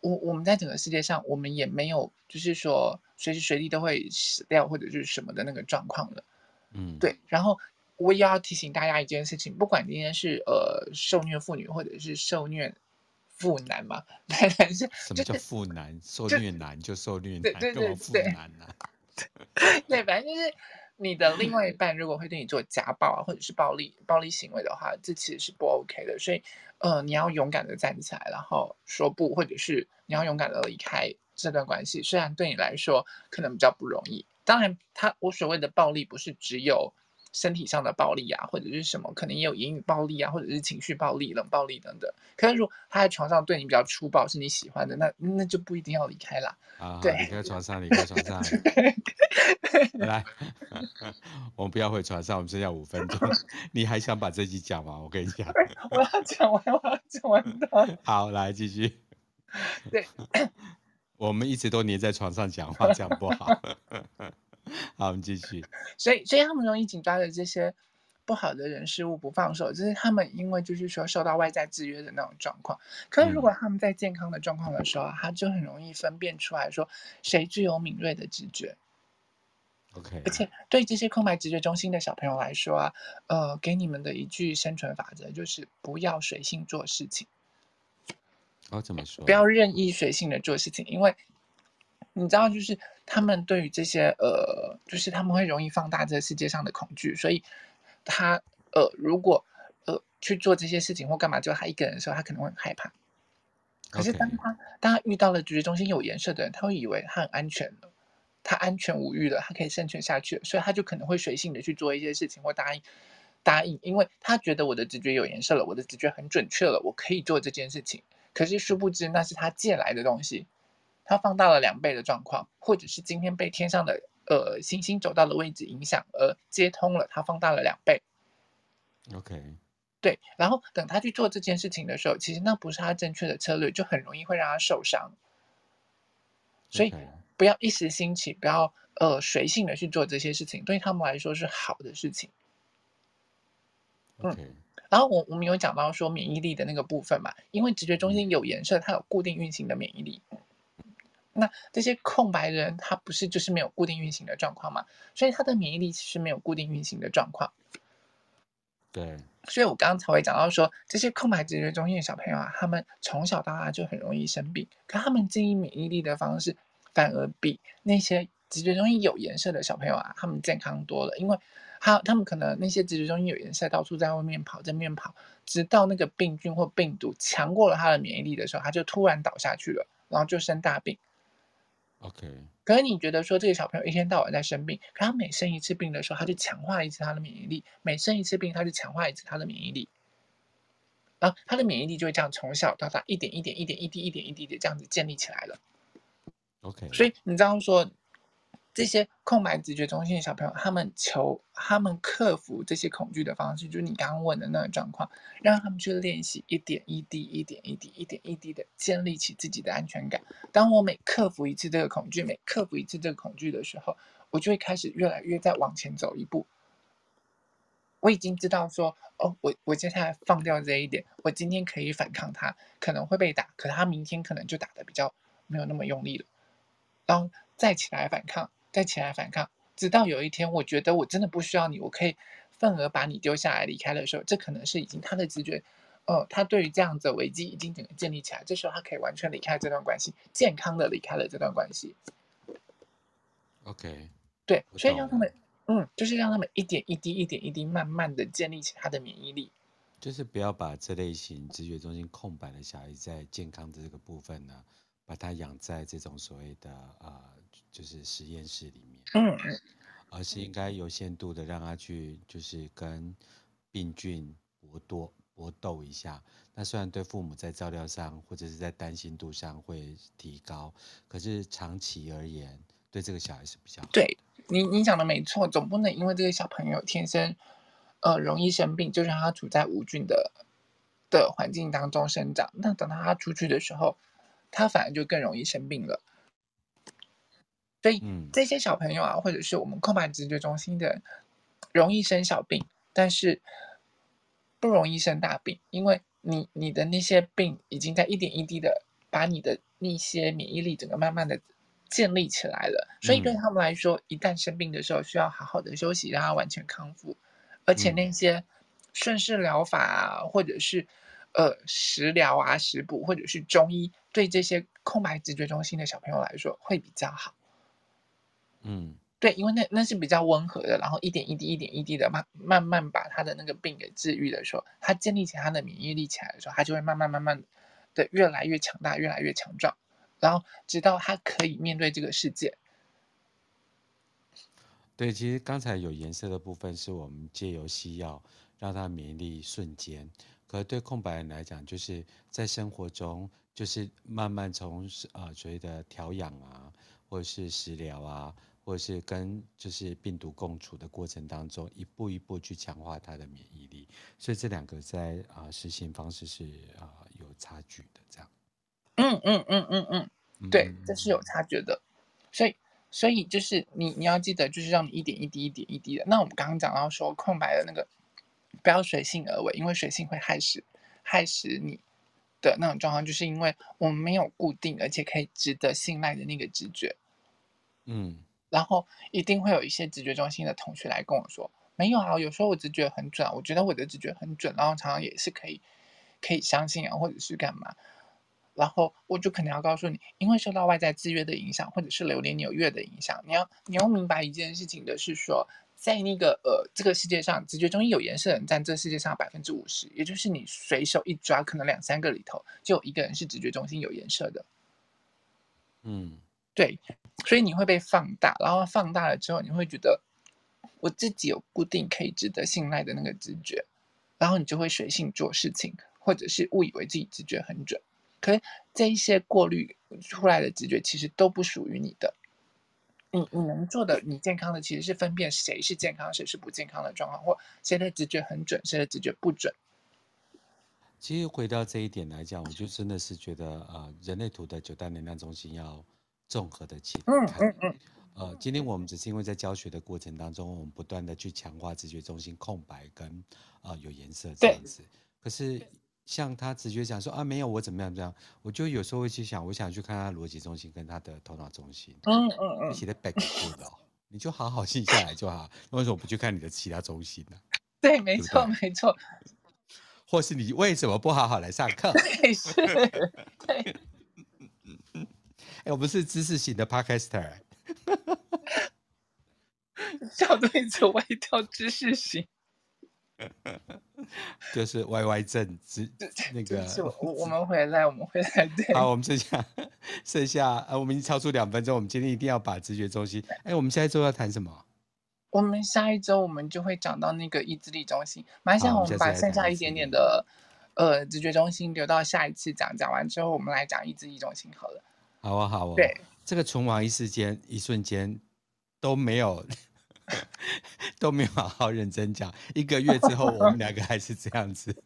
S2: 我我们在整个世界上，我们也没有就是说随时随地都会死掉或者就是什么的那个状况了。
S1: 嗯，
S2: 对。然后我也要提醒大家一件事情，不管今天是呃受虐妇女或者是受虐妇男嘛，<laughs> 男是
S1: 什么叫妇男？受虐男就受虐男，干嘛妇男呢？<laughs>
S2: 对，反正就是。你的另外一半如果会对你做家暴啊，或者是暴力暴力行为的话，这其实是不 OK 的。所以，呃，你要勇敢的站起来，然后说不，或者是你要勇敢的离开这段关系。虽然对你来说可能比较不容易，当然，他我所谓的暴力不是只有。身体上的暴力啊，或者是什么，可能也有言语暴力啊，或者是情绪暴力、冷暴力等等。可是如果他在床上对你比较粗暴，是你喜欢的，那那就不一定要离开啦。
S1: 啊，
S2: 对，
S1: 离开床上，<laughs> 离开床上。<laughs> 来，我们不要回床上，我们剩下五分钟。<laughs> 你还想把这集讲吗？我跟你讲，
S2: 我要讲完，我要讲完的。
S1: 好，来继续。
S2: 对，
S1: 我们一直都黏在床上讲话，这样不好。好，我们继续。<laughs>
S2: 所以，所以他们容易紧抓着这些不好的人事物不放手，就是他们因为就是说受到外在制约的那种状况。可是，如果他们在健康的状况的时候，嗯、他就很容易分辨出来说谁具有敏锐的直觉。
S1: OK。
S2: 而且，对这些空白直觉中心的小朋友来说啊，呃，给你们的一句生存法则就是不要随性做事情。
S1: 哦，怎么说？
S2: 不要任意随性的做事情，因为。你知道，就是他们对于这些呃，就是他们会容易放大这个世界上的恐惧，所以他呃，如果呃去做这些事情或干嘛，就他一个人的时候，他可能会很害怕。可是当他当他遇到了直觉中心有颜色的人，他会以为他很安全了，他安全无虞了，他可以生存下去了，所以他就可能会随性的去做一些事情或答应答应，因为他觉得我的直觉有颜色了，我的直觉很准确了，我可以做这件事情。可是殊不知那是他借来的东西。它放大了两倍的状况，或者是今天被天上的呃星星走到的位置影响而接通了，它放大了两倍。
S1: OK，
S2: 对，然后等他去做这件事情的时候，其实那不是他正确的策略，就很容易会让他受伤。所以不要一时兴起，不要呃随性的去做这些事情，对他们来说是好的事情。嗯，然后我我们有讲到说免疫力的那个部分嘛，因为直觉中心有颜色，它有固定运行的免疫力。那这些空白人，他不是就是没有固定运行的状况吗？所以他的免疫力其实没有固定运行的状况。
S1: 对，
S2: 所以我刚刚才会讲到说，这些空白直觉中心的小朋友啊，他们从小到大就很容易生病，可他们经营免疫力的方式，反而比那些直觉中心有颜色的小朋友啊，他们健康多了。因为他他们可能那些直觉中心有颜色，到处在外面跑，在外面跑，直到那个病菌或病毒强过了他的免疫力的时候，他就突然倒下去了，然后就生大病。
S1: OK，
S2: 可是你觉得说这个小朋友一天到晚在生病，可他每生一次病的时候，他就强化一次他的免疫力；每生一次病，他就强化一次他的免疫力。然后他的免疫力就会这样从小到大一点一点一点一滴一点一滴的这样子建立起来了。
S1: OK，
S2: 所以你这样说。这些空白直觉中心的小朋友，他们求他们克服这些恐惧的方式，就是你刚刚问的那个状况，让他们去练习一点一滴、一点一滴、一点一滴的建立起自己的安全感。当我每克服一次这个恐惧，每克服一次这个恐惧的时候，我就会开始越来越再往前走一步。我已经知道说，哦，我我接下来放掉这一点，我今天可以反抗他，可能会被打，可他明天可能就打得比较没有那么用力了，然后再起来反抗。再起来反抗，直到有一天，我觉得我真的不需要你，我可以愤而把你丢下来离开的时候，这可能是已经他的直觉，呃，他对于这样子的危机已经整个建立起来，这时候他可以完全离开这段关系，健康的离开了这段关系。
S1: OK，
S2: 对，所以让他们，嗯，就是让他们一点一滴、一点一滴，慢慢的建立起他的免疫力，
S1: 就是不要把这类型直觉中心空白的小孩在健康的这个部分呢，把他养在这种所谓的呃。就是实验室里面，
S2: 嗯，
S1: 而是应该有限度的让他去，就是跟病菌搏斗搏斗一下。那虽然对父母在照料上或者是在担心度上会提高，可是长期而言，对这个小孩是比较好。
S2: 对你，你讲的没错，总不能因为这个小朋友天生呃容易生病，就让他处在无菌的的环境当中生长。那等到他出去的时候，他反而就更容易生病了。所以这些小朋友啊，或者是我们空白直觉中心的，容易生小病，但是不容易生大病，因为你你的那些病已经在一点一滴的把你的那些免疫力整个慢慢的建立起来了。所以对他们来说，一旦生病的时候，需要好好的休息，让他完全康复。而且那些顺势疗法啊，或者是呃食疗啊、食补，或者是中医，对这些空白直觉中心的小朋友来说会比较好。
S1: 嗯，
S2: 对，因为那那是比较温和的，然后一点一滴、一点一滴的慢慢慢把他的那个病给治愈的时候，他建立起他的免疫力起来的时候，他就会慢慢慢慢的越来越强大，越来越强壮，然后直到他可以面对这个世界。
S1: 对，其实刚才有颜色的部分是我们借由西药让他免疫力瞬间，可是对空白人来讲，就是在生活中就是慢慢从啊所谓的调养啊，或者是食疗啊。或者是跟就是病毒共处的过程当中，一步一步去强化他的免疫力，所以这两个在啊实行方式是啊有差距的，这样。
S2: 嗯嗯嗯嗯嗯，对，这是有差距的。所以所以就是你你要记得，就是让你一点一滴一点一滴的。那我们刚刚讲到说空白的那个不要随性而为，因为随性会害死害死你的那种状况，就是因为我们没有固定而且可以值得信赖的那个直觉。嗯。然后一定会有一些直觉中心的同学来跟我说，没有啊，有时候我直觉很准，我觉得我的直觉很准，然后常常也是可以可以相信啊，或者是干嘛，然后我就可能要告诉你，因为受到外在制约的影响，或者是流年扭月的影响，你要你要明白一件事情的是说，在那个呃这个世界上，直觉中心有颜色的人占这世界上百分之五十，也就是你随手一抓，可能两三个里头就有一个人是直觉中心有颜色的，嗯。对，所以你会被放大，然后放大了之后，你会觉得我自己有固定可以值得信赖的那个直觉，然后你就会随性做事情，或者是误以为自己直觉很准。可是这一些过滤出来的直觉其实都不属于你的。你你能做的，你健康的其实是分辨谁是健康，谁是不健康的状况，或谁的直觉很准，谁的直觉不准。
S1: 其实回到这一点来讲，我就真的是觉得，呃，人类图的九大能量中心要。综合的去看，嗯嗯嗯，呃，今天我们只是因为在教学的过程当中，我们不断的去强化直觉中心空白跟啊、呃、有颜色这样子。可是像他直觉讲说啊没有我怎么样这样，我就有时候会去想，我想去看他逻辑中心跟他的头脑中心。嗯嗯嗯。一起的 back good 哦，你就好好静下来就好。为什么不去看你的其他中心呢？
S2: 对，没错没错。
S1: 或是你为什么不好好来上课？
S2: 对，是。对。<laughs>
S1: 我不是知识型的 podcaster，
S2: 小队子歪掉知识型，<laughs>
S1: 就是 Y Y 正知那个。
S2: 我我们回来，我们回来。对，
S1: 好，我们剩下剩下呃，我们已经超出两分钟，我们今天一定要把直觉中心。哎，我们下一周要谈什么？
S2: 我们下一周我们就会讲到那个意志力中心。马上我们把剩下一点点的呃直觉中心留到下一次讲，讲完之后我们来讲意志力中心好了。
S1: 好啊，好啊。对，这个存亡一时间，一瞬间都没有 <laughs> 都没有好好认真讲。一个月之后，我们两个还是这样子。<laughs>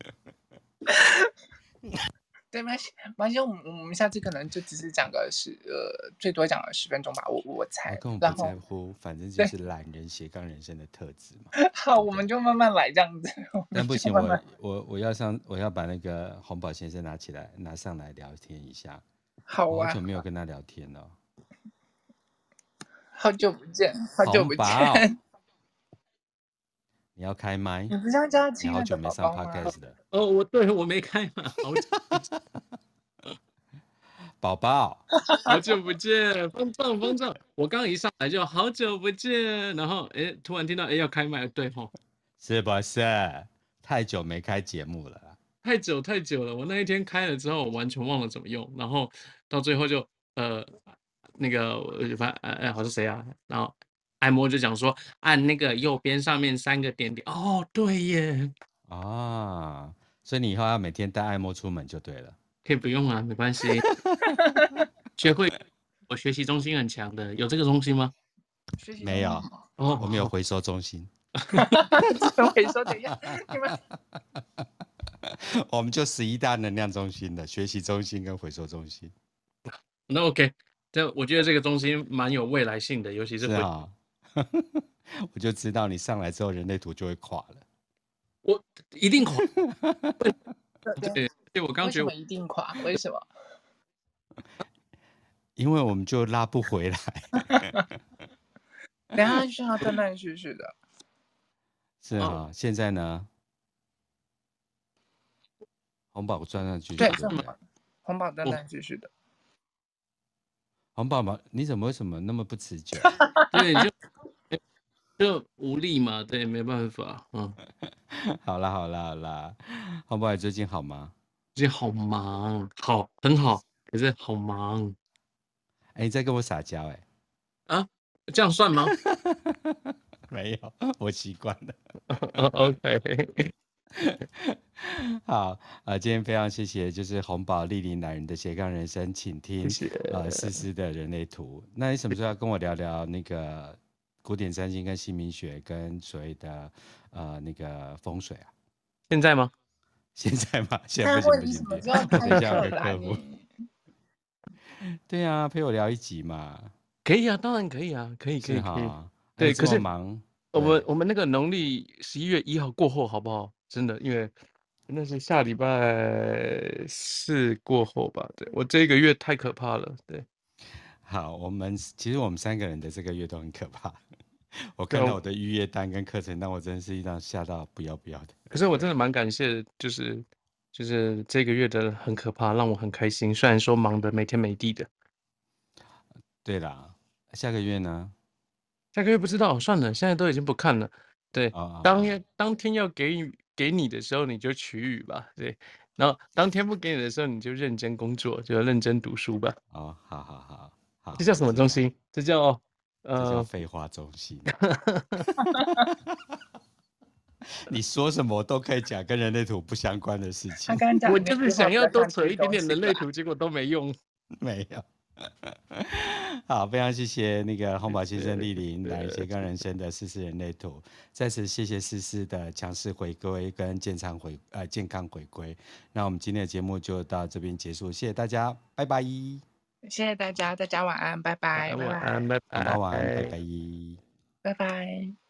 S2: 对没关系我们我们下次可能就只是讲个十呃，最多讲个十分钟吧。我我猜。
S1: 根本不在乎，反正就是懒人斜杠人生的特质嘛。<laughs>
S2: 好，我们就慢慢来这样子。
S1: 但不行，我我我要上，我要把那个红宝先生拿起来，拿上来聊天一下。
S2: 好啊！
S1: 好久没有跟他聊天了，
S2: 好久不见，好久不见。<laughs>
S1: 你要开麦？
S2: 你不是要叫他亲
S1: 你好久没上 podcast 的。<laughs>
S3: 哦，我对我没开嘛。好久 <laughs>
S1: 宝宝，
S3: 好久不见，方丈方丈，我刚一上来就好久不见，然后哎，突然听到哎要开麦，对吼，
S1: 是不是？太久没开节目了。
S3: 太久太久了，我那一天开了之后，我完全忘了怎么用，然后到最后就呃那个反哎哎，好是谁啊？然后按摩就讲说按那个右边上面三个点点。哦，对耶。
S1: 啊，所以你以后要每天带按摩出门就对了。
S3: 可以不用啊，没关系。学会我学习中心很强的，有这个中心吗？
S1: 没有。哦，我们有回收中心。
S2: 回收怎样？你们。<laughs>
S1: 我们就十一大能量中心的学习中心跟回收中心。
S3: 那 OK，这我觉得这个中心蛮有未来性的，尤其是会。是啊，<laughs>
S1: 我就知道你上来之后人类图就会垮了。
S3: 我一定垮。<laughs> 对，对，我刚觉得我
S2: 一定垮，为什么？<laughs>
S1: 因为我们就拉不回来。
S2: 等下需要断断续续的。
S1: 是啊，哦、现在呢？红宝断断续续，
S2: 对，红宝断断续续的。
S1: 红宝宝，你怎么为什么那么不持久？<laughs>
S3: 对，就就无力嘛，对，没办法，嗯。<laughs>
S1: 好啦好啦好啦，红宝，你最近好吗？
S3: 最近好忙，好很好，可是好忙。
S1: 哎、欸，你在跟我撒娇哎？
S3: 啊，这样算吗？<laughs>
S1: 没有，我习惯了。
S3: OK。<laughs>
S1: 好，呃，今天非常谢谢，就是红宝莅临男人的斜杠人生，请听呃思思的人类图。那你什么时候要跟我聊聊那个古典占星跟姓名学跟所谓的呃那个风水啊？
S3: 现在吗？<laughs>
S1: 现在吗？现在不行不行，等一下我的客户。<laughs> 对啊，陪我聊一集嘛。
S3: 可以啊，当然可以啊，可以可以可以。
S1: 对，可是忙。
S3: 我们我们那个农历十一月一号过后好不好？真的，因为那是下礼拜四过后吧。对，我这个月太可怕了。对，
S1: 好，我们其实我们三个人的这个月都很可怕。我看到我的预约单跟课程，单我真的是一张吓到不要不要的。
S3: 可是我真的蛮感谢，就是就是这个月的很可怕，让我很开心。虽然说忙得没天没地的。
S1: 对啦，下个月呢？
S3: 下个月不知道，算了，现在都已经不看了。对，哦、当天当天要给给你的时候，你就取予吧。对，然后当天不给你的时候，你就认真工作，就要认真读书吧。
S1: 哦，好好好好，
S3: 这叫什么中心？这叫呃，
S1: 这叫废话中心。<laughs> 你说什么都可以讲跟人类图不相关的事情。
S3: 我就是想要多扯一点点人类图，结果都没用。<laughs>
S1: 没有。<laughs> 好，非常谢谢那个洪宝先生莅临来斜杠人生的丝丝人类图，再次谢谢丝丝的强势回归跟健康回呃健康回归。那我们今天的节目就到这边结束，谢谢大家，拜拜。谢
S2: 谢大家，大家晚安，拜拜。
S3: 晚安，拜拜。
S1: 晚安，拜拜。拜拜。